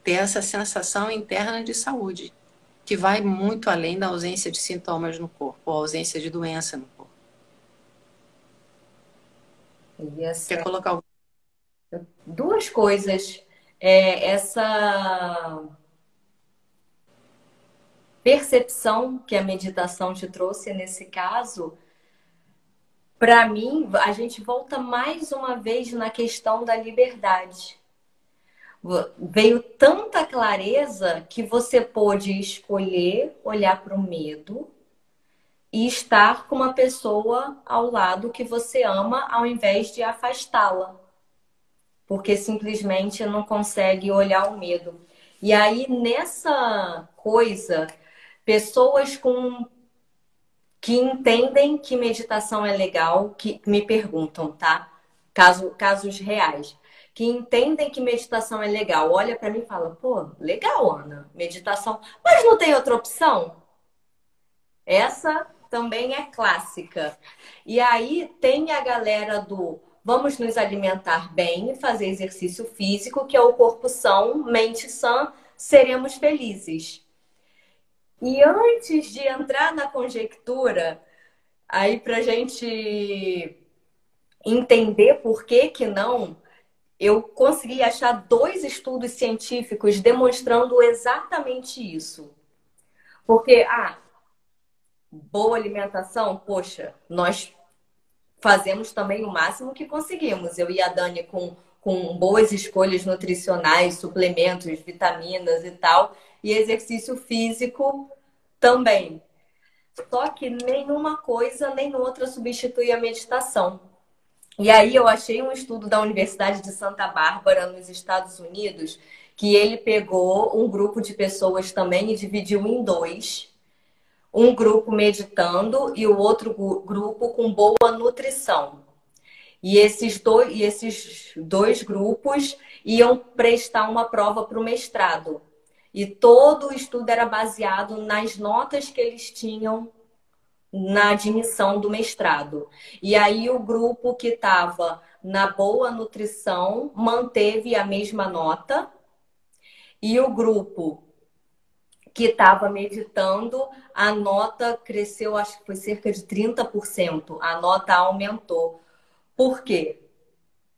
Ter essa sensação interna de saúde que vai muito além da ausência de sintomas no corpo, ou ausência de doença no corpo. Essa... Quer colocar duas coisas. É, essa percepção que a meditação te trouxe nesse caso, para mim, a gente volta mais uma vez na questão da liberdade veio tanta clareza que você pôde escolher olhar para o medo e estar com uma pessoa ao lado que você ama ao invés de afastá-la. Porque simplesmente não consegue olhar o medo. E aí, nessa coisa, pessoas com que entendem que meditação é legal, que me perguntam, tá? Caso, casos reais que entendem que meditação é legal, olha para mim e fala: pô, legal, Ana, meditação, mas não tem outra opção? Essa também é clássica. E aí tem a galera do vamos nos alimentar bem, fazer exercício físico, que é o corpo são, mente sã, seremos felizes. E antes de entrar na conjectura, aí para gente entender por que que não, eu consegui achar dois estudos científicos demonstrando exatamente isso. Porque, ah, boa alimentação, poxa, nós fazemos também o máximo que conseguimos. Eu e a Dani com, com boas escolhas nutricionais, suplementos, vitaminas e tal, e exercício físico também. Só que nenhuma coisa nem outra substitui a meditação. E aí eu achei um estudo da Universidade de Santa Bárbara, nos Estados Unidos, que ele pegou um grupo de pessoas também e dividiu em dois. Um grupo meditando e o outro grupo com boa nutrição. E esses dois, e esses dois grupos iam prestar uma prova para o mestrado. E todo o estudo era baseado nas notas que eles tinham na admissão do mestrado. E aí o grupo que estava na boa nutrição manteve a mesma nota e o grupo que estava meditando, a nota cresceu, acho que foi cerca de 30%. A nota aumentou. Por quê?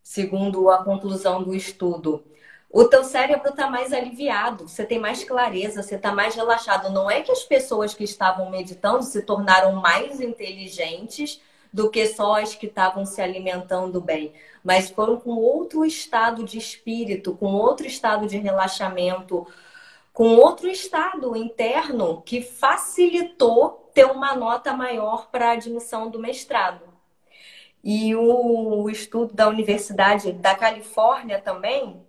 Segundo a conclusão do estudo, o teu cérebro está mais aliviado, você tem mais clareza, você está mais relaxado. Não é que as pessoas que estavam meditando se tornaram mais inteligentes do que só as que estavam se alimentando bem, mas foram com outro estado de espírito, com outro estado de relaxamento, com outro estado interno que facilitou ter uma nota maior para a admissão do mestrado. E o estudo da Universidade da Califórnia também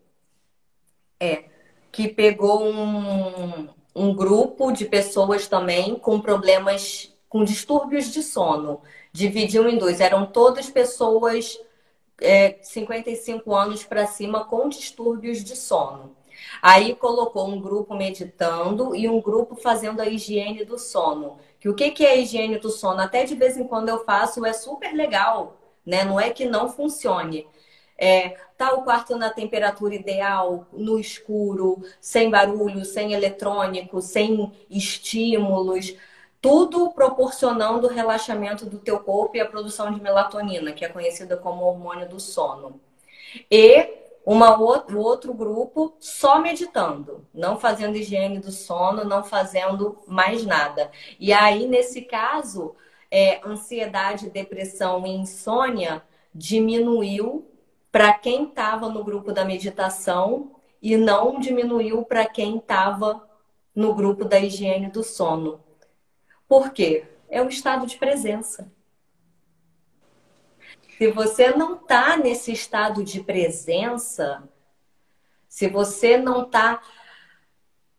é, que pegou um, um grupo de pessoas também com problemas, com distúrbios de sono. Dividiu em dois. Eram todas pessoas é, 55 anos para cima com distúrbios de sono. Aí colocou um grupo meditando e um grupo fazendo a higiene do sono. Que o que, que é a higiene do sono? Até de vez em quando eu faço, é super legal, né? Não é que não funcione. É, tá o quarto na temperatura ideal, no escuro, sem barulho, sem eletrônico, sem estímulos, tudo proporcionando o relaxamento do teu corpo e a produção de melatonina, que é conhecida como hormônio do sono. E uma o outro grupo só meditando, não fazendo higiene do sono, não fazendo mais nada. E aí, nesse caso, é, ansiedade, depressão e insônia diminuiu para quem estava no grupo da meditação e não diminuiu para quem estava no grupo da higiene do sono. Por quê? É o estado de presença. Se você não está nesse estado de presença, se você não está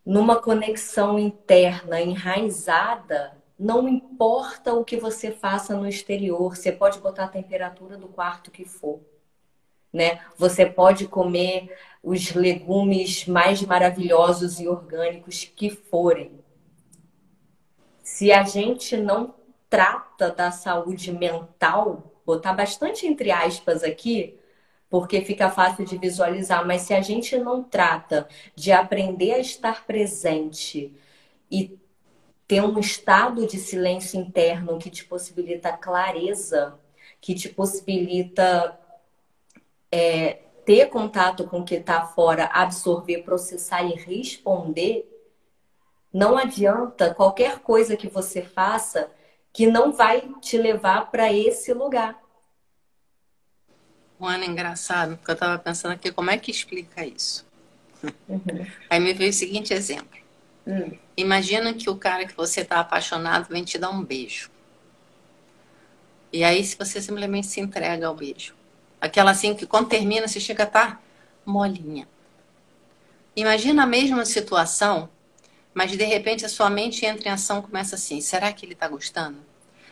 numa conexão interna enraizada, não importa o que você faça no exterior, você pode botar a temperatura do quarto que for né? Você pode comer os legumes mais maravilhosos e orgânicos que forem. Se a gente não trata da saúde mental, botar bastante entre aspas aqui, porque fica fácil de visualizar, mas se a gente não trata de aprender a estar presente e ter um estado de silêncio interno que te possibilita clareza, que te possibilita é, ter contato com o que está fora, absorver, processar e responder, não adianta qualquer coisa que você faça que não vai te levar para esse lugar. Ana, engraçado, porque eu estava pensando aqui como é que explica isso. Uhum. Aí me veio o seguinte exemplo. Hum. Imagina que o cara que você está apaixonado vem te dar um beijo. E aí, se você simplesmente se entrega ao beijo, Aquela assim que quando termina você chega a estar tá molinha. Imagina a mesma situação, mas de repente a sua mente entra em ação começa assim: será que ele está gostando?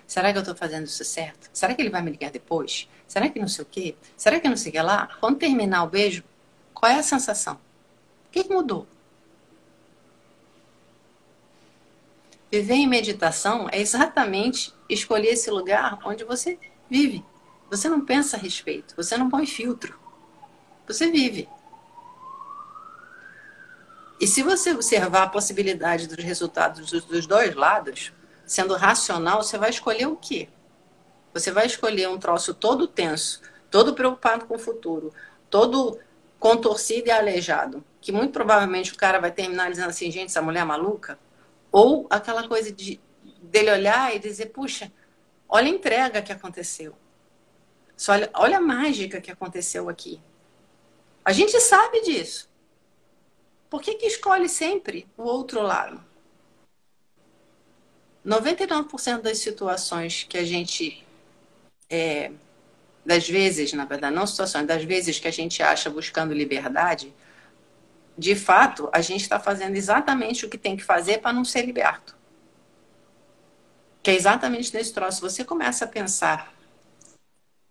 Será que eu estou fazendo isso certo? Será que ele vai me ligar depois? Será que não sei o quê? Será que não sei o que lá? Quando terminar o beijo, qual é a sensação? O que mudou? Viver em meditação é exatamente escolher esse lugar onde você vive. Você não pensa a respeito, você não põe filtro. Você vive. E se você observar a possibilidade dos resultados dos dois lados, sendo racional, você vai escolher o quê? Você vai escolher um troço todo tenso, todo preocupado com o futuro, todo contorcido e aleijado, que muito provavelmente o cara vai terminar dizendo assim, gente, essa mulher é maluca? Ou aquela coisa de dele olhar e dizer, puxa, olha a entrega que aconteceu. Só olha, olha a mágica que aconteceu aqui. A gente sabe disso. Por que, que escolhe sempre o outro lado? 99% das situações que a gente é, das vezes, na verdade, não situações, das vezes que a gente acha buscando liberdade, de fato, a gente está fazendo exatamente o que tem que fazer para não ser liberto. Que é exatamente nesse troço. Você começa a pensar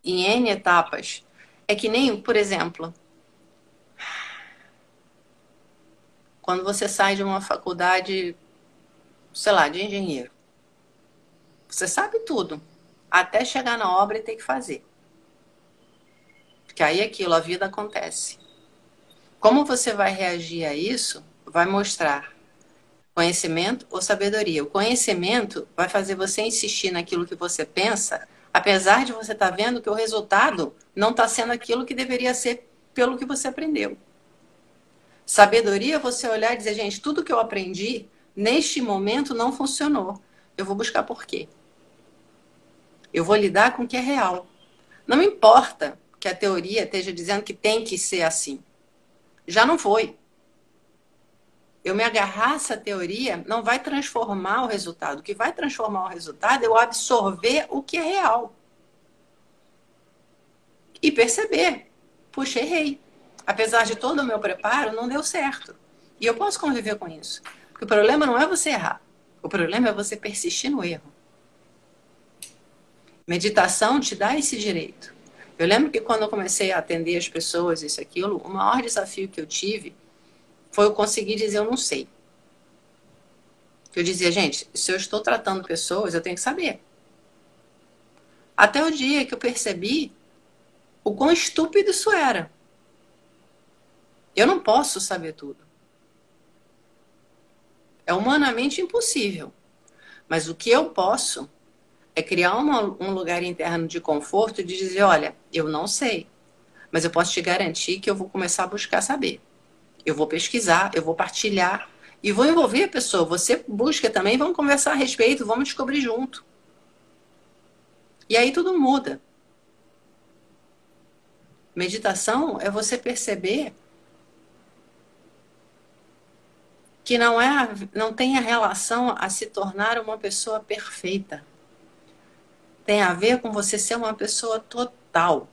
em N etapas. É que nem, por exemplo, quando você sai de uma faculdade, sei lá, de engenheiro. Você sabe tudo, até chegar na obra e ter que fazer. Porque aí aquilo, a vida acontece. Como você vai reagir a isso vai mostrar conhecimento ou sabedoria. O conhecimento vai fazer você insistir naquilo que você pensa, apesar de você estar tá vendo que o resultado não está sendo aquilo que deveria ser pelo que você aprendeu. Sabedoria é você olhar e dizer, gente, tudo que eu aprendi neste momento não funcionou. Eu vou buscar por quê. Eu vou lidar com o que é real. Não importa que a teoria esteja dizendo que tem que ser assim. Já não foi. Eu me agarrar essa teoria não vai transformar o resultado. O que vai transformar o resultado é eu absorver o que é real. E perceber, puxa, errei apesar de todo o meu preparo, não deu certo. E eu posso conviver com isso. Porque o problema não é você errar. O problema é você persistir no erro. Meditação te dá esse direito. Eu lembro que quando eu comecei a atender as pessoas, isso aquilo, o maior desafio que eu tive foi eu conseguir dizer eu não sei. Eu dizia, gente, se eu estou tratando pessoas, eu tenho que saber. Até o dia que eu percebi o quão estúpido isso era. Eu não posso saber tudo. É humanamente impossível. Mas o que eu posso é criar uma, um lugar interno de conforto de dizer: olha, eu não sei, mas eu posso te garantir que eu vou começar a buscar saber. Eu vou pesquisar, eu vou partilhar e vou envolver a pessoa. Você busca também, vamos conversar a respeito, vamos descobrir junto. E aí tudo muda. Meditação é você perceber que não é não tem a relação a se tornar uma pessoa perfeita. Tem a ver com você ser uma pessoa total.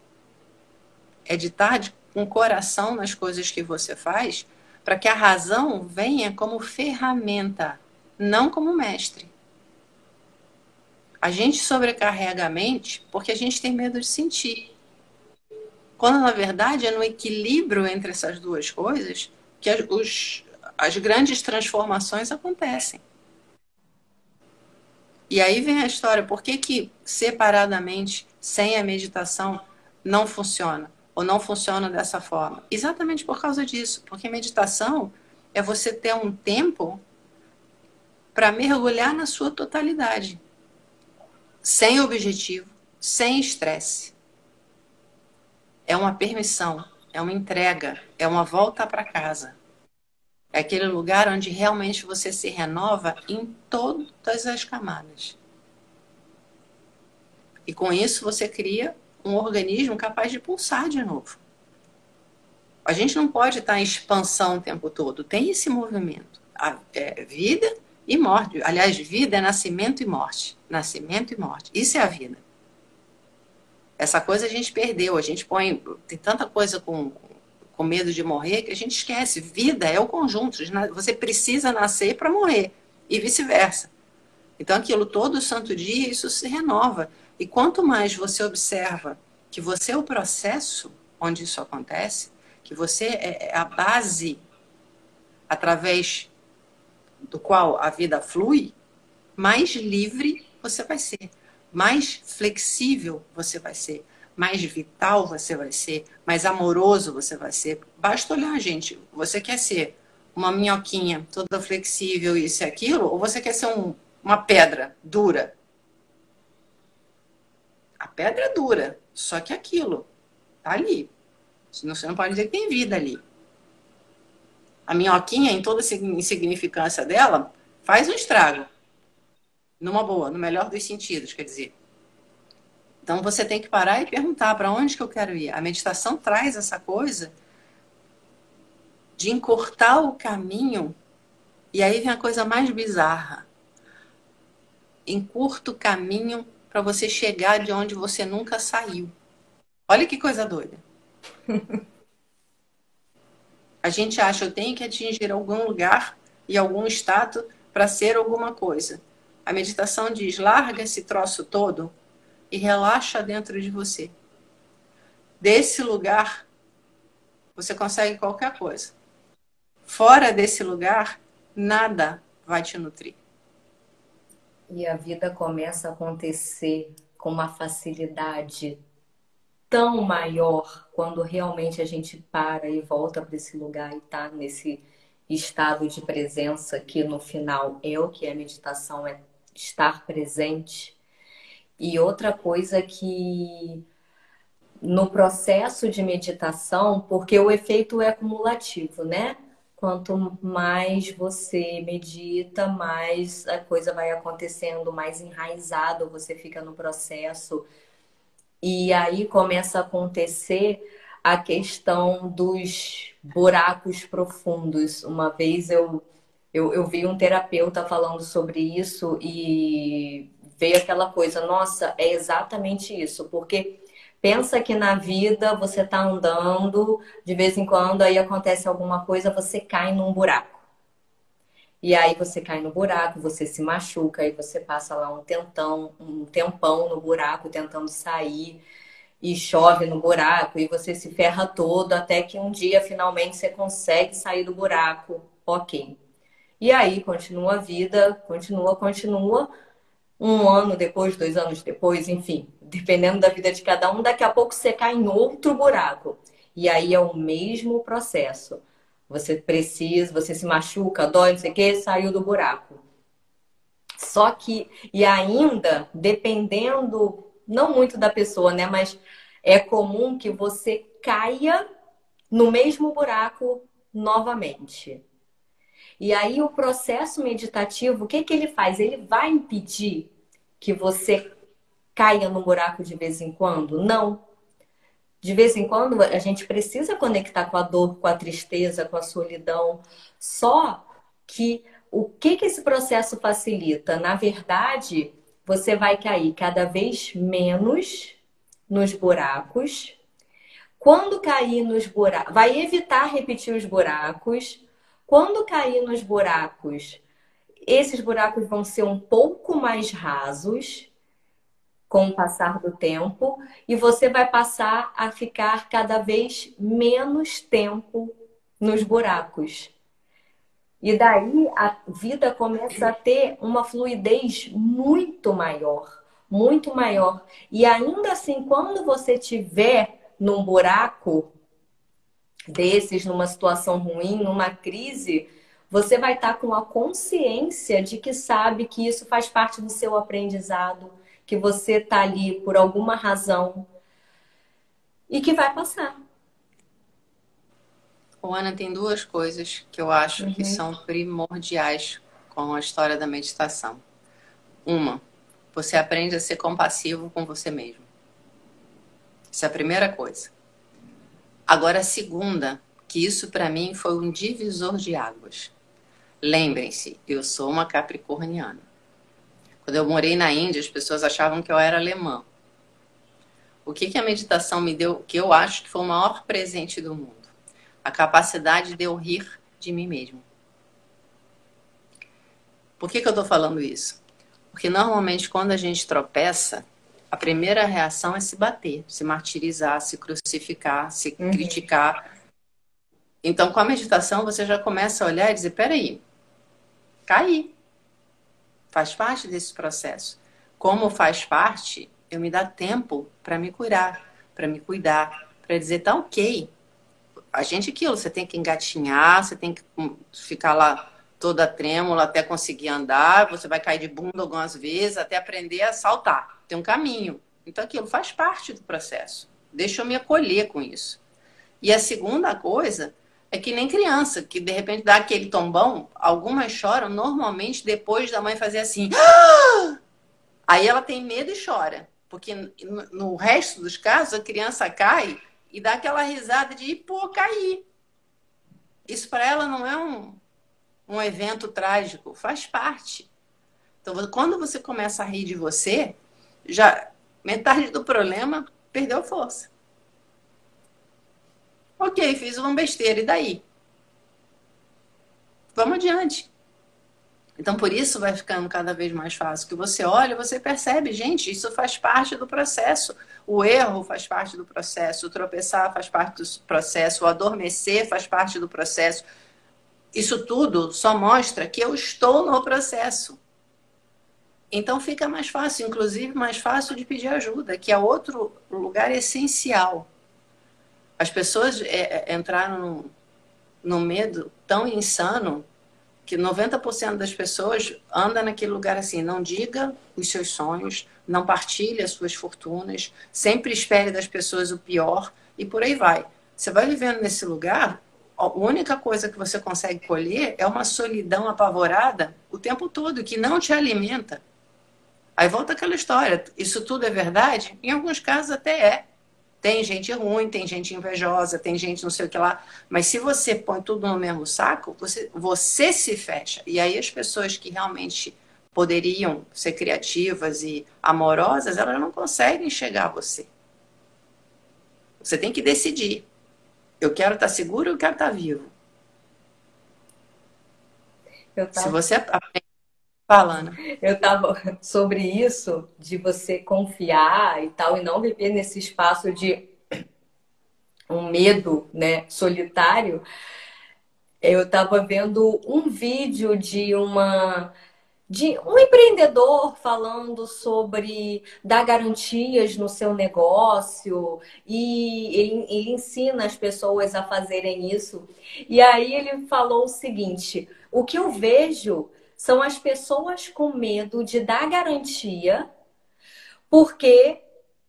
É de com o coração nas coisas que você faz, para que a razão venha como ferramenta, não como mestre. A gente sobrecarrega a mente porque a gente tem medo de sentir. Quando na verdade é no equilíbrio entre essas duas coisas que os, as grandes transformações acontecem. E aí vem a história, por que, que separadamente, sem a meditação, não funciona? Ou não funciona dessa forma? Exatamente por causa disso. Porque meditação é você ter um tempo para mergulhar na sua totalidade. Sem objetivo, sem estresse. É uma permissão, é uma entrega, é uma volta para casa. É aquele lugar onde realmente você se renova em todas as camadas. E com isso você cria um organismo capaz de pulsar de novo. A gente não pode estar em expansão o tempo todo. Tem esse movimento. A, é, vida e morte. Aliás, vida é nascimento e morte. Nascimento e morte. Isso é a vida. Essa coisa a gente perdeu. A gente põe. Tem tanta coisa com, com medo de morrer, que a gente esquece. Vida é o conjunto. Você precisa nascer para morrer. E vice-versa. Então, aquilo todo santo dia, isso se renova. E quanto mais você observa que você é o processo onde isso acontece, que você é, é a base através do qual a vida flui, mais livre você vai ser, mais flexível você vai ser mais vital você vai ser, mais amoroso você vai ser. Basta olhar, gente. Você quer ser uma minhoquinha toda flexível, isso e aquilo, ou você quer ser um, uma pedra dura? A pedra é dura, só que aquilo tá ali. Senão você não pode dizer que tem vida ali. A minhoquinha, em toda a insignificância dela, faz um estrago. Numa boa, no melhor dos sentidos, quer dizer. Então você tem que parar e perguntar para onde que eu quero ir. A meditação traz essa coisa de encurtar o caminho. E aí vem a coisa mais bizarra. Encurta o caminho para você chegar de onde você nunca saiu. Olha que coisa doida. A gente acha eu tenho que atingir algum lugar e algum status para ser alguma coisa. A meditação diz: larga esse troço todo e relaxa dentro de você. Desse lugar, você consegue qualquer coisa. Fora desse lugar, nada vai te nutrir. E a vida começa a acontecer com uma facilidade tão maior quando realmente a gente para e volta para esse lugar e está nesse estado de presença que no final é o que a meditação é estar presente. E outra coisa que no processo de meditação, porque o efeito é acumulativo, né? Quanto mais você medita, mais a coisa vai acontecendo, mais enraizado você fica no processo. E aí começa a acontecer a questão dos buracos profundos. Uma vez eu, eu, eu vi um terapeuta falando sobre isso e veio aquela coisa, nossa, é exatamente isso, porque Pensa que na vida você está andando, de vez em quando aí acontece alguma coisa, você cai num buraco. E aí você cai no buraco, você se machuca, aí você passa lá um tentão, um tempão no buraco tentando sair e chove no buraco e você se ferra todo até que um dia finalmente você consegue sair do buraco. OK. E aí continua a vida, continua, continua. Um ano depois, dois anos depois, enfim, dependendo da vida de cada um, daqui a pouco você cai em outro buraco. E aí é o mesmo processo. Você precisa, você se machuca, dói, não sei o quê, saiu do buraco. Só que, e ainda, dependendo, não muito da pessoa, né? Mas é comum que você caia no mesmo buraco novamente. E aí o processo meditativo, o que, que ele faz? Ele vai impedir que você caia no buraco de vez em quando? Não. De vez em quando a gente precisa conectar com a dor, com a tristeza, com a solidão. Só que o que, que esse processo facilita? Na verdade, você vai cair cada vez menos nos buracos. Quando cair nos buracos, vai evitar repetir os buracos. Quando cair nos buracos, esses buracos vão ser um pouco mais rasos com o passar do tempo e você vai passar a ficar cada vez menos tempo nos buracos. E daí a vida começa a ter uma fluidez muito maior, muito maior. E ainda assim, quando você tiver num buraco desses, numa situação ruim, numa crise, você vai estar com a consciência de que sabe que isso faz parte do seu aprendizado, que você está ali por alguma razão e que vai passar. O Ana tem duas coisas que eu acho uhum. que são primordiais com a história da meditação. Uma, você aprende a ser compassivo com você mesmo. Essa é a primeira coisa. Agora, a segunda, que isso para mim foi um divisor de águas. Lembrem-se, eu sou uma capricorniana. Quando eu morei na Índia, as pessoas achavam que eu era alemã. O que, que a meditação me deu, que eu acho que foi o maior presente do mundo? A capacidade de eu rir de mim mesmo. Por que, que eu estou falando isso? Porque normalmente quando a gente tropeça, a primeira reação é se bater, se martirizar, se crucificar, se uhum. criticar. Então, com a meditação, você já começa a olhar e dizer: peraí, caí faz parte desse processo. Como faz parte, eu me dá tempo para me curar, para me cuidar, para dizer, tá ok. A gente aquilo, você tem que engatinhar, você tem que ficar lá toda trêmula até conseguir andar, você vai cair de bunda algumas vezes até aprender a saltar. Tem um caminho. Então aquilo faz parte do processo. Deixa eu me acolher com isso. E a segunda coisa é que nem criança, que de repente dá aquele tombão, algumas choram normalmente depois da mãe fazer assim. Aí ela tem medo e chora. Porque no resto dos casos a criança cai e dá aquela risada de pô, cair. Isso para ela não é um, um evento trágico, faz parte. Então, quando você começa a rir de você, já metade do problema perdeu força. Ok, fiz uma besteira, e daí? Vamos adiante. Então, por isso vai ficando cada vez mais fácil. Que você olha, você percebe, gente, isso faz parte do processo. O erro faz parte do processo, o tropeçar faz parte do processo, o adormecer faz parte do processo. Isso tudo só mostra que eu estou no processo. Então fica mais fácil, inclusive mais fácil de pedir ajuda, que é outro lugar essencial. As pessoas é, é entraram no, medo tão insano que 90% das pessoas anda naquele lugar assim, não diga os seus sonhos, não partilhe as suas fortunas, sempre espere das pessoas o pior e por aí vai. Você vai vivendo nesse lugar, a única coisa que você consegue colher é uma solidão apavorada o tempo todo, que não te alimenta. Aí volta aquela história, isso tudo é verdade? Em alguns casos até é. Tem gente ruim, tem gente invejosa, tem gente não sei o que lá. Mas se você põe tudo no mesmo saco, você, você se fecha. E aí as pessoas que realmente poderiam ser criativas e amorosas, elas não conseguem chegar a você. Você tem que decidir. Eu quero estar seguro ou eu quero estar vivo? Tava... Se você falando. Eu estava sobre isso, de você confiar e tal, e não viver nesse espaço de um medo né, solitário. Eu estava vendo um vídeo de uma de um empreendedor falando sobre dar garantias no seu negócio e ele, ele, ensina as pessoas a fazerem isso. E aí ele falou o seguinte: o que eu vejo são as pessoas com medo de dar garantia, porque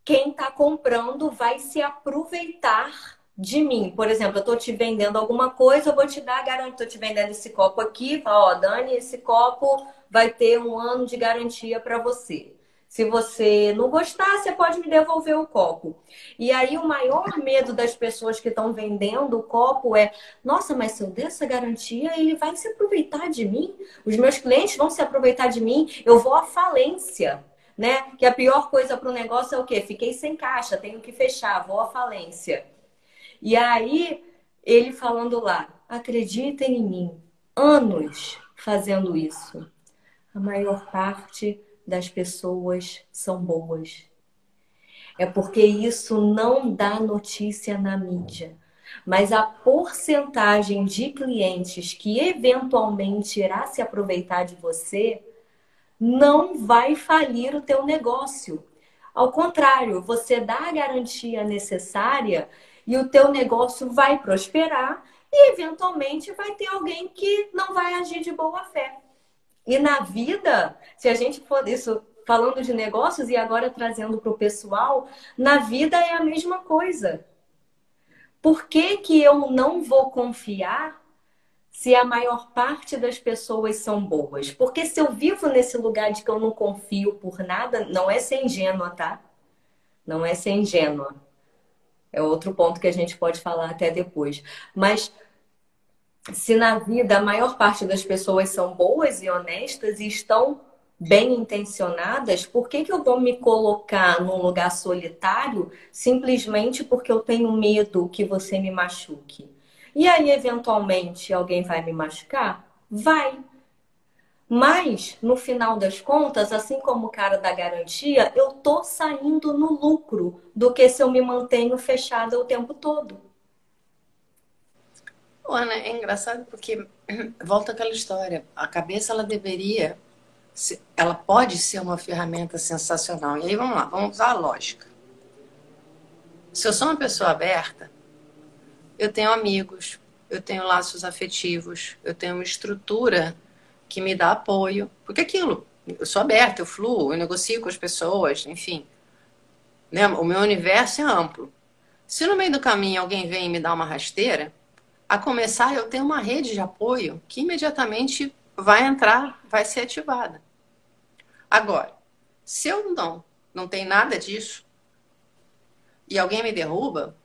quem está comprando vai se aproveitar de mim. Por exemplo, eu estou te vendendo alguma coisa, eu vou te dar garantia. Estou te vendendo esse copo aqui, ó, Dani, esse copo vai ter um ano de garantia para você. Se você não gostar, você pode me devolver o copo. E aí, o maior medo das pessoas que estão vendendo o copo é: nossa, mas se eu der essa garantia, ele vai se aproveitar de mim? Os meus clientes vão se aproveitar de mim? Eu vou à falência. Né? Que a pior coisa para o negócio é o quê? Fiquei sem caixa, tenho que fechar, vou à falência. E aí, ele falando lá: acreditem em mim, anos fazendo isso. A maior parte das pessoas são boas. É porque isso não dá notícia na mídia. Mas a porcentagem de clientes que eventualmente irá se aproveitar de você não vai falir o teu negócio. Ao contrário, você dá a garantia necessária e o teu negócio vai prosperar e eventualmente vai ter alguém que não vai agir de boa fé. E na vida, se a gente for isso falando de negócios e agora trazendo para o pessoal, na vida é a mesma coisa. Por que, que eu não vou confiar se a maior parte das pessoas são boas? Porque se eu vivo nesse lugar de que eu não confio por nada, não é ser ingênua, tá? Não é ser ingênua. É outro ponto que a gente pode falar até depois. Mas se na vida a maior parte das pessoas são boas e honestas e estão bem intencionadas, por que, que eu vou me colocar num lugar solitário simplesmente porque eu tenho medo que você me machuque? E aí, eventualmente, alguém vai me machucar? Vai. Mas, no final das contas, assim como o cara da garantia, eu tô saindo no lucro do que se eu me mantenho fechada o tempo todo. Ana, é engraçado porque volta aquela história. A cabeça ela deveria, ela pode ser uma ferramenta sensacional. E aí vamos lá, vamos usar a lógica. Se eu sou uma pessoa aberta, eu tenho amigos, eu tenho laços afetivos, eu tenho uma estrutura que me dá apoio. Porque aquilo, eu sou aberta, eu fluo, eu negocio com as pessoas, enfim. Né? O meu universo é amplo. Se no meio do caminho alguém vem e me dá uma rasteira, a começar, eu tenho uma rede de apoio que imediatamente vai entrar, vai ser ativada. Agora, se eu não, não tem nada disso, e alguém me derruba,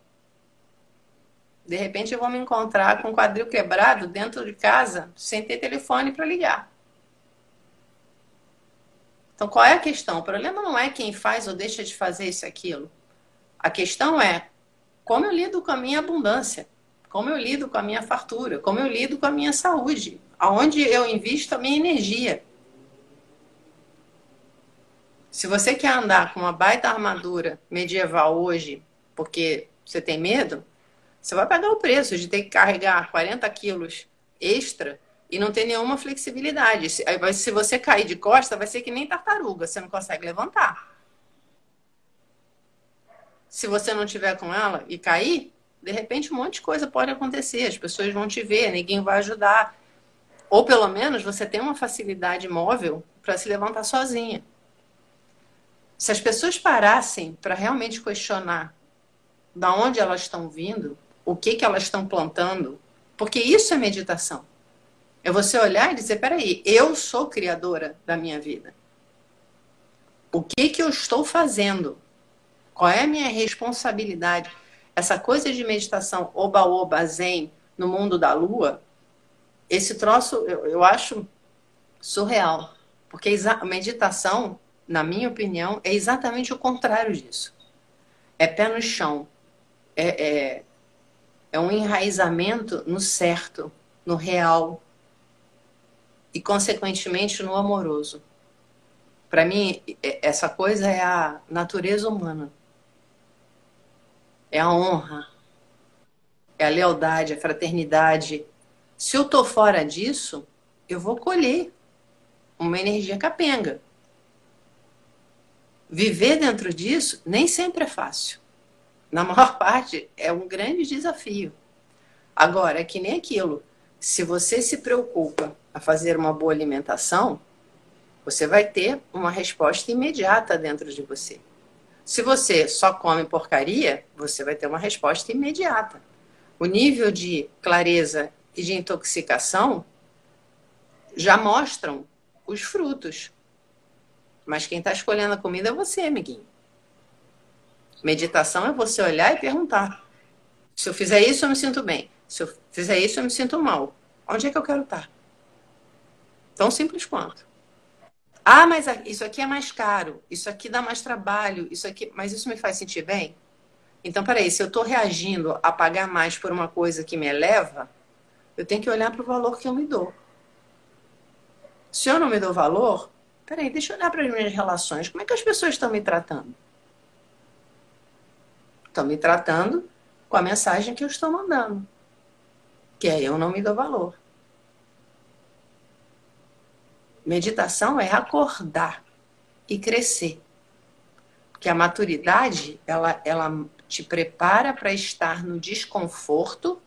de repente eu vou me encontrar com o quadril quebrado dentro de casa, sem ter telefone para ligar. Então, qual é a questão? O problema não é quem faz ou deixa de fazer isso aquilo. A questão é como eu lido com a minha abundância. Como eu lido com a minha fartura, como eu lido com a minha saúde, aonde eu invisto a minha energia. Se você quer andar com uma baita armadura medieval hoje, porque você tem medo, você vai pagar o preço de ter que carregar 40 quilos extra e não ter nenhuma flexibilidade. Se você cair de costa, vai ser que nem tartaruga, você não consegue levantar. Se você não tiver com ela e cair, de repente um monte de coisa pode acontecer. As pessoas vão te ver, ninguém vai ajudar. Ou pelo menos você tem uma facilidade móvel para se levantar sozinha. Se as pessoas parassem para realmente questionar da onde elas estão vindo, o que, que elas estão plantando, porque isso é meditação. É você olhar e dizer: peraí, eu sou criadora da minha vida. O que, que eu estou fazendo? Qual é a minha responsabilidade? Essa coisa de meditação oba-oba, zen, no mundo da lua, esse troço eu, eu acho surreal. Porque a meditação, na minha opinião, é exatamente o contrário disso. É pé no chão. É, é, é um enraizamento no certo, no real. E, consequentemente, no amoroso. Para mim, essa coisa é a natureza humana. É a honra. É a lealdade, a fraternidade. Se eu tô fora disso, eu vou colher uma energia capenga. Viver dentro disso nem sempre é fácil na maior parte, é um grande desafio. Agora, é que nem aquilo. Se você se preocupa a fazer uma boa alimentação, você vai ter uma resposta imediata dentro de você. Se você só come porcaria, você vai ter uma resposta imediata. O nível de clareza e de intoxicação já mostram os frutos. Mas quem está escolhendo a comida é você, amiguinho. Meditação é você olhar e perguntar: se eu fizer isso, eu me sinto bem. Se eu fizer isso, eu me sinto mal. Onde é que eu quero estar? Tão simples quanto. Ah, mas isso aqui é mais caro, isso aqui dá mais trabalho, isso aqui, mas isso me faz sentir bem? Então, peraí, se eu estou reagindo a pagar mais por uma coisa que me eleva, eu tenho que olhar para o valor que eu me dou. Se eu não me dou valor, peraí, deixa eu olhar para as minhas relações. Como é que as pessoas estão me tratando? Estão me tratando com a mensagem que eu estou mandando, que é eu não me dou valor. Meditação é acordar e crescer. Porque a maturidade, ela, ela te prepara para estar no desconforto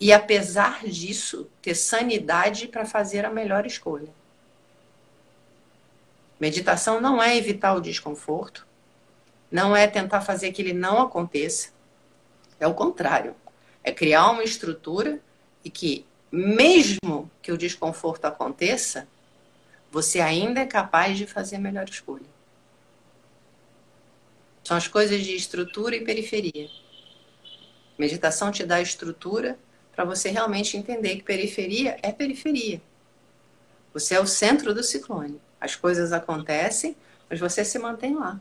e, apesar disso, ter sanidade para fazer a melhor escolha. Meditação não é evitar o desconforto, não é tentar fazer que ele não aconteça. É o contrário. É criar uma estrutura e que, mesmo que o desconforto aconteça, você ainda é capaz de fazer a melhor escolha. São as coisas de estrutura e periferia. Meditação te dá estrutura para você realmente entender que periferia é periferia. Você é o centro do ciclone. As coisas acontecem, mas você se mantém lá.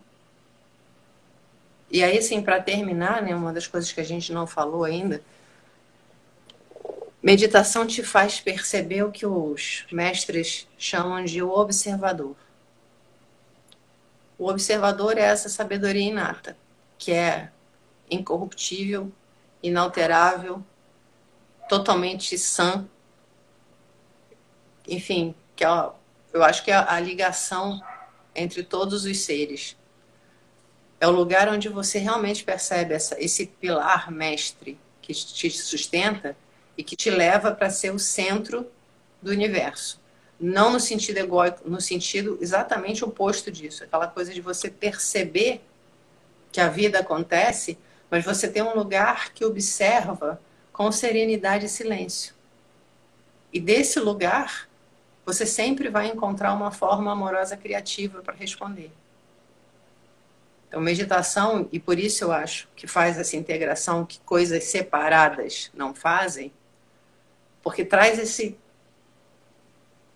E aí, assim, para terminar, né, uma das coisas que a gente não falou ainda, meditação te faz perceber o que os mestres chamam de o observador. O observador é essa sabedoria inata, que é incorruptível, inalterável, totalmente sã. Enfim, que é, eu acho que é a ligação entre todos os seres. É o lugar onde você realmente percebe essa, esse pilar mestre que te sustenta e que te leva para ser o centro do universo. Não no sentido egóico, no sentido exatamente oposto disso. Aquela coisa de você perceber que a vida acontece, mas você tem um lugar que observa com serenidade e silêncio. E desse lugar, você sempre vai encontrar uma forma amorosa criativa para responder. Então, meditação, e por isso eu acho que faz essa integração que coisas separadas não fazem, porque traz esse,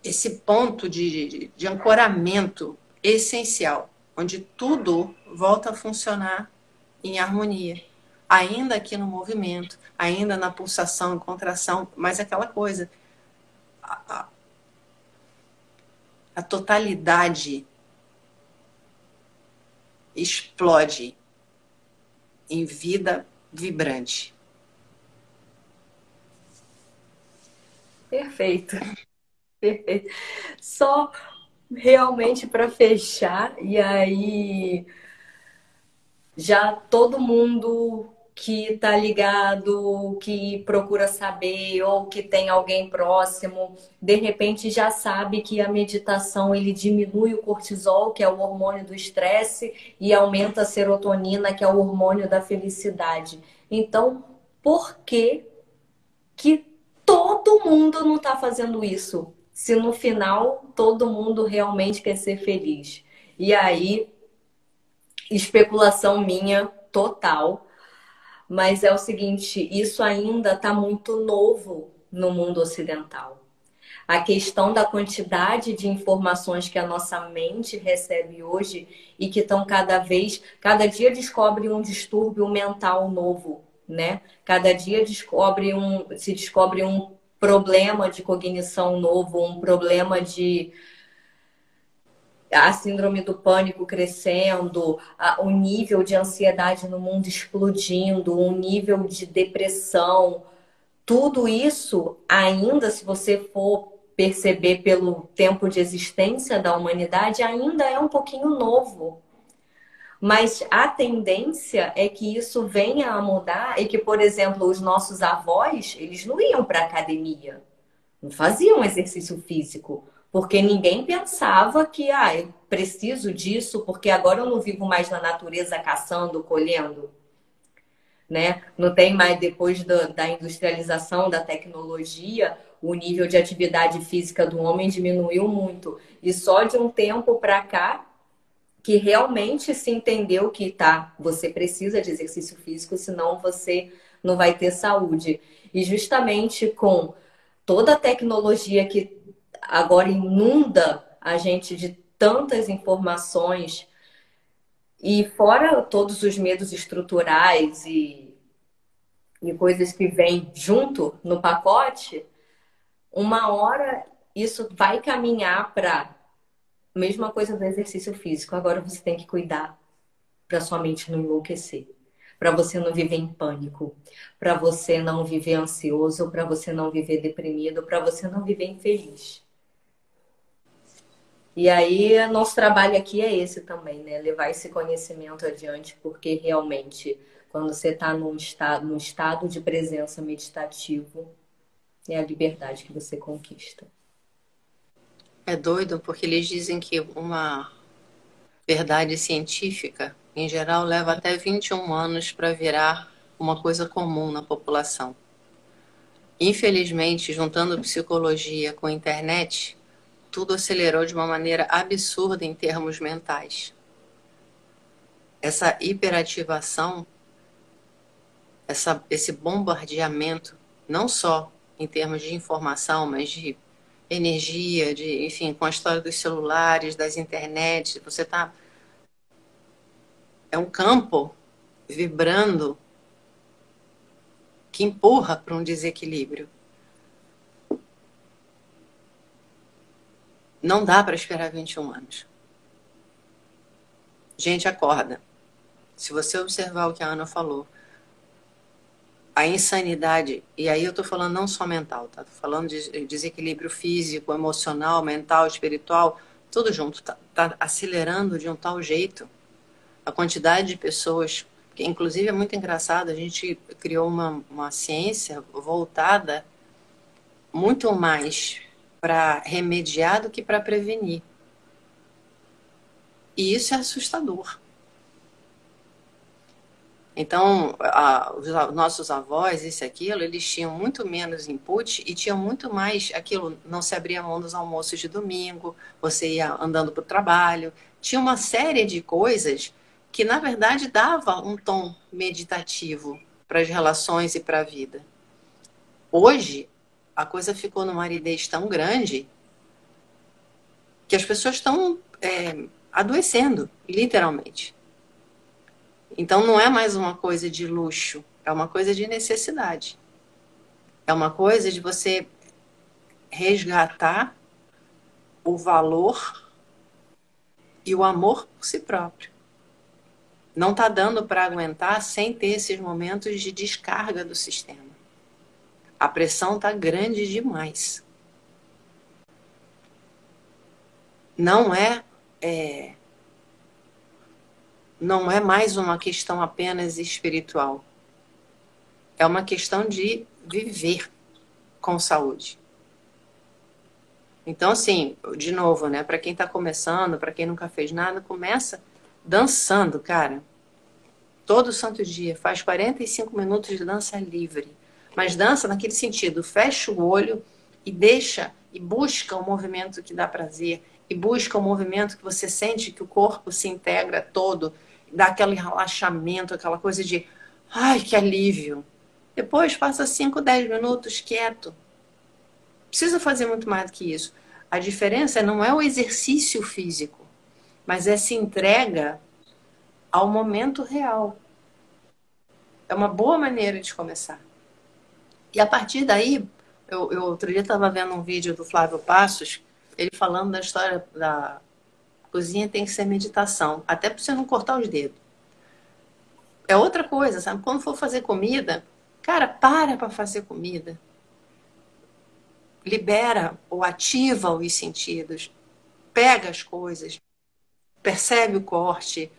esse ponto de, de, de ancoramento essencial, onde tudo volta a funcionar em harmonia. ainda aqui no movimento, ainda na pulsação e contração, mas aquela coisa, a, a, a totalidade explode em vida vibrante. Perfeito. Perfeito. Só realmente para fechar, e aí já todo mundo que tá ligado, que procura saber ou que tem alguém próximo, de repente já sabe que a meditação ele diminui o cortisol, que é o hormônio do estresse, e aumenta a serotonina, que é o hormônio da felicidade. Então, por que que todo mundo não está fazendo isso? Se no final todo mundo realmente quer ser feliz. E aí, especulação minha total mas é o seguinte: isso ainda está muito novo no mundo ocidental. A questão da quantidade de informações que a nossa mente recebe hoje e que estão cada vez, cada dia descobre um distúrbio mental novo, né? Cada dia descobre um, se descobre um problema de cognição novo, um problema de a síndrome do pânico crescendo, a, o nível de ansiedade no mundo explodindo, o nível de depressão, tudo isso ainda, se você for perceber pelo tempo de existência da humanidade, ainda é um pouquinho novo. Mas a tendência é que isso venha a mudar e que, por exemplo, os nossos avós, eles não iam para academia, não faziam exercício físico porque ninguém pensava que, ah, eu preciso disso porque agora eu não vivo mais na natureza caçando, colhendo. Né? Não tem mais, depois do, da industrialização, da tecnologia, o nível de atividade física do homem diminuiu muito. E só de um tempo para cá que realmente se entendeu que tá, você precisa de exercício físico, senão você não vai ter saúde. E justamente com toda a tecnologia que agora inunda a gente de tantas informações e fora todos os medos estruturais e, e coisas que vêm junto no pacote, uma hora isso vai caminhar para mesma coisa do exercício físico. Agora você tem que cuidar para sua mente não enlouquecer, para você não viver em pânico, para você não viver ansioso, para você não viver deprimido, para você não viver infeliz. E aí, nosso trabalho aqui é esse também, né? Levar esse conhecimento adiante, porque realmente, quando você está num estado, num estado de presença meditativo, é a liberdade que você conquista. É doido, porque eles dizem que uma verdade científica, em geral, leva até 21 anos para virar uma coisa comum na população. Infelizmente, juntando psicologia com internet, tudo acelerou de uma maneira absurda em termos mentais. Essa hiperativação, essa, esse bombardeamento, não só em termos de informação, mas de energia, de, enfim, com a história dos celulares, das internets, você está é um campo vibrando que empurra para um desequilíbrio. Não dá para esperar 21 anos. Gente, acorda. Se você observar o que a Ana falou, a insanidade, e aí eu estou falando não só mental, tá? Tô falando de desequilíbrio físico, emocional, mental, espiritual, tudo junto, tá, tá acelerando de um tal jeito. A quantidade de pessoas, que inclusive é muito engraçado, a gente criou uma, uma ciência voltada muito mais para remediar do que para prevenir. E isso é assustador. Então, a, os nossos avós, isso e aquilo, eles tinham muito menos input e tinham muito mais aquilo, não se abria mão dos almoços de domingo, você ia andando para o trabalho. Tinha uma série de coisas que, na verdade, dava um tom meditativo para as relações e para a vida. Hoje, a coisa ficou numa aridez tão grande que as pessoas estão é, adoecendo, literalmente. Então não é mais uma coisa de luxo, é uma coisa de necessidade. É uma coisa de você resgatar o valor e o amor por si próprio. Não está dando para aguentar sem ter esses momentos de descarga do sistema. A pressão está grande demais. Não é, é não é mais uma questão apenas espiritual. É uma questão de viver com saúde. Então, assim, de novo, né? Para quem está começando, para quem nunca fez nada, começa dançando, cara. Todo santo dia. Faz 45 minutos de dança livre. Mas dança naquele sentido. Fecha o olho e deixa e busca o movimento que dá prazer. E busca o movimento que você sente que o corpo se integra todo dá aquele relaxamento, aquela coisa de ai, que alívio. Depois passa 5, 10 minutos quieto. Precisa fazer muito mais do que isso. A diferença não é o exercício físico, mas é se entrega ao momento real. É uma boa maneira de começar. E a partir daí, eu, eu outro dia estava vendo um vídeo do Flávio Passos, ele falando da história da Cozinha tem que ser meditação, até para você não cortar os dedos. É outra coisa, sabe? Quando for fazer comida, cara, para para fazer comida. Libera ou ativa os sentidos. Pega as coisas, percebe o corte,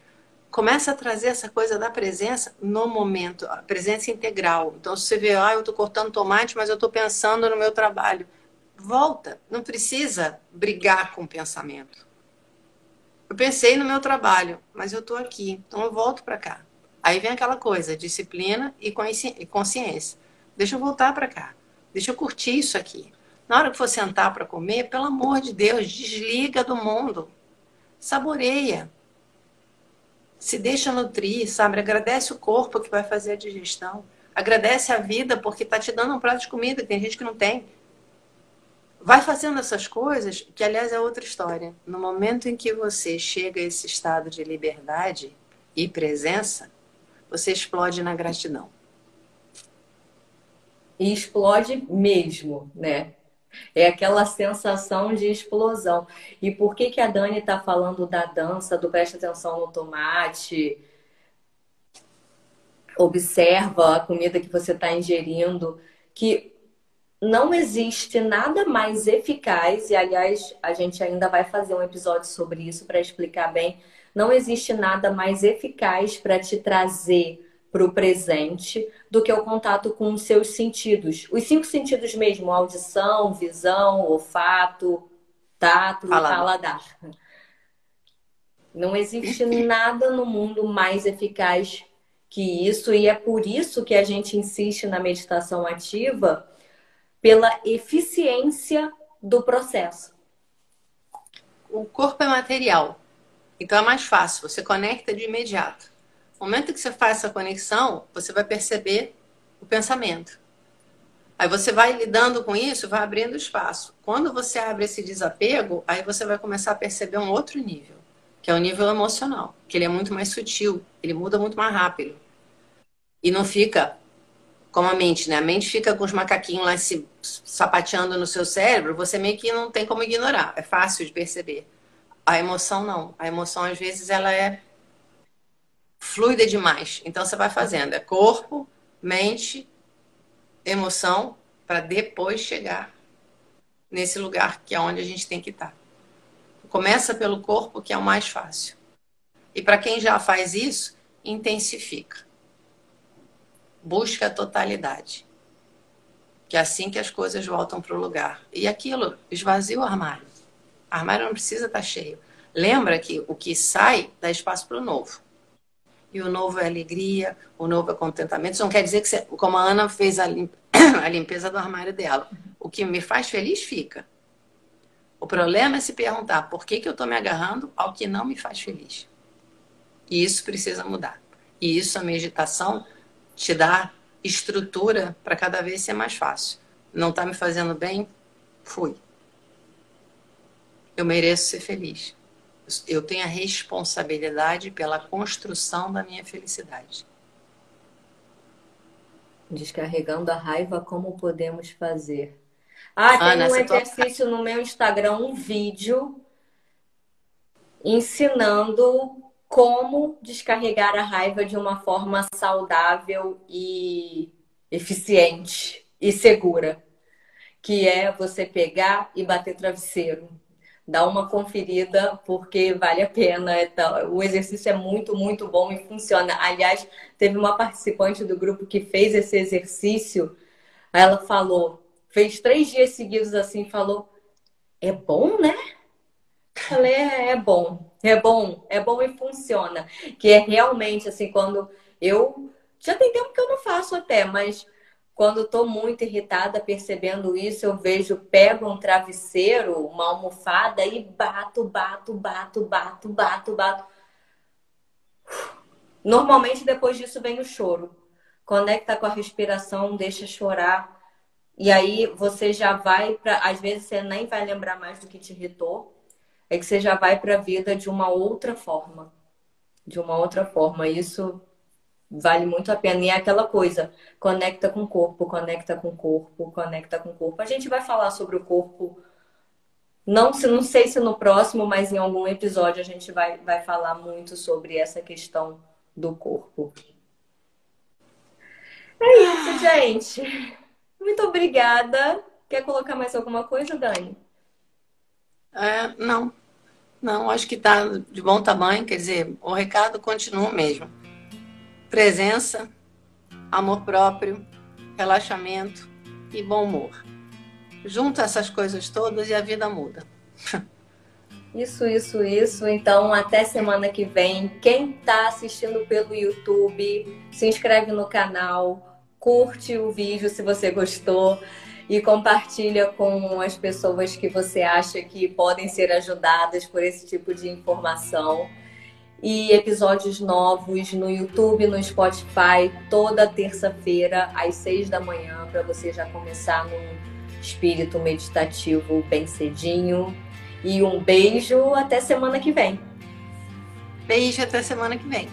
começa a trazer essa coisa da presença no momento, a presença integral. Então, se você vê, ah, eu estou cortando tomate, mas eu estou pensando no meu trabalho. Volta, não precisa brigar com o pensamento. Eu pensei no meu trabalho, mas eu estou aqui, então eu volto para cá. Aí vem aquela coisa, disciplina e consciência. Deixa eu voltar para cá. Deixa eu curtir isso aqui. Na hora que for sentar para comer, pelo amor de Deus, desliga do mundo. Saboreia. Se deixa nutrir, sabe? Agradece o corpo que vai fazer a digestão. Agradece a vida porque está te dando um prato de comida. Tem gente que não tem. Vai fazendo essas coisas, que aliás é outra história. No momento em que você chega a esse estado de liberdade e presença, você explode na gratidão. E explode mesmo, né? É aquela sensação de explosão. E por que, que a Dani está falando da dança, do presta atenção no tomate, observa a comida que você está ingerindo, que não existe nada mais eficaz, e aliás, a gente ainda vai fazer um episódio sobre isso para explicar bem. Não existe nada mais eficaz para te trazer para o presente do que o contato com os seus sentidos. Os cinco sentidos mesmo: audição, visão, olfato, tato e paladar. Não existe nada no mundo mais eficaz que isso, e é por isso que a gente insiste na meditação ativa pela eficiência do processo. O corpo é material, então é mais fácil, você conecta de imediato. No momento que você faz essa conexão, você vai perceber o pensamento. Aí você vai lidando com isso, vai abrindo espaço. Quando você abre esse desapego, aí você vai começar a perceber um outro nível, que é o nível emocional, que ele é muito mais sutil, ele muda muito mais rápido. E não fica como a mente, né? A mente fica com os macaquinhos lá se sapateando no seu cérebro, você meio que não tem como ignorar. É fácil de perceber. A emoção não. A emoção, às vezes, ela é fluida demais. Então, você vai fazendo. É corpo, mente, emoção, para depois chegar nesse lugar que é onde a gente tem que estar. Começa pelo corpo, que é o mais fácil. E para quem já faz isso, intensifica busca a totalidade. Que é assim que as coisas voltam para o lugar. E aquilo esvazia o armário. O armário não precisa estar tá cheio. Lembra que o que sai dá espaço para o novo. E o novo é alegria, o novo é contentamento. Isso não quer dizer que, você, como a Ana fez a, a limpeza do armário dela, o que me faz feliz fica. O problema é se perguntar por que, que eu estou me agarrando ao que não me faz feliz. E isso precisa mudar. E isso a meditação te dá estrutura para cada vez ser mais fácil. Não está me fazendo bem? Fui. Eu mereço ser feliz. eu tenho a responsabilidade pela construção da minha felicidade. Descarregando a raiva, como podemos fazer? Ah, tem Ana, um exercício tô... no meu Instagram, um vídeo ensinando como descarregar a raiva de uma forma saudável e eficiente e segura, que é você pegar e bater travesseiro. Dá uma conferida porque vale a pena. O exercício é muito, muito bom e funciona. Aliás, teve uma participante do grupo que fez esse exercício. Ela falou, fez três dias seguidos assim, falou: é bom, né? Falei, é, é bom, é bom, é bom e funciona. Que é realmente assim, quando eu. Já tem tempo que eu não faço até, mas quando estou muito irritada percebendo isso, eu vejo, pego um travesseiro, uma almofada e bato, bato, bato, bato, bato, bato. Normalmente depois disso vem o choro. Conecta com a respiração, deixa chorar. E aí você já vai para, às vezes você nem vai lembrar mais do que te irritou, é que você já vai para a vida de uma outra forma. De uma outra forma. Isso vale muito a pena. E é aquela coisa, conecta com o corpo, conecta com o corpo, conecta com o corpo. A gente vai falar sobre o corpo, não, não sei se no próximo, mas em algum episódio a gente vai, vai falar muito sobre essa questão do corpo. É isso, gente. Muito obrigada. Quer colocar mais alguma coisa, Dani? É, não. Não, acho que está de bom tamanho, quer dizer, o recado continua mesmo presença, amor próprio, relaxamento e bom humor. Junta essas coisas todas e a vida muda. Isso, isso, isso. Então, até semana que vem. Quem está assistindo pelo YouTube, se inscreve no canal, curte o vídeo se você gostou e compartilha com as pessoas que você acha que podem ser ajudadas por esse tipo de informação e episódios novos no YouTube, no Spotify, toda terça-feira às seis da manhã, para você já começar num espírito meditativo bem cedinho. E um beijo até semana que vem. Beijo até semana que vem.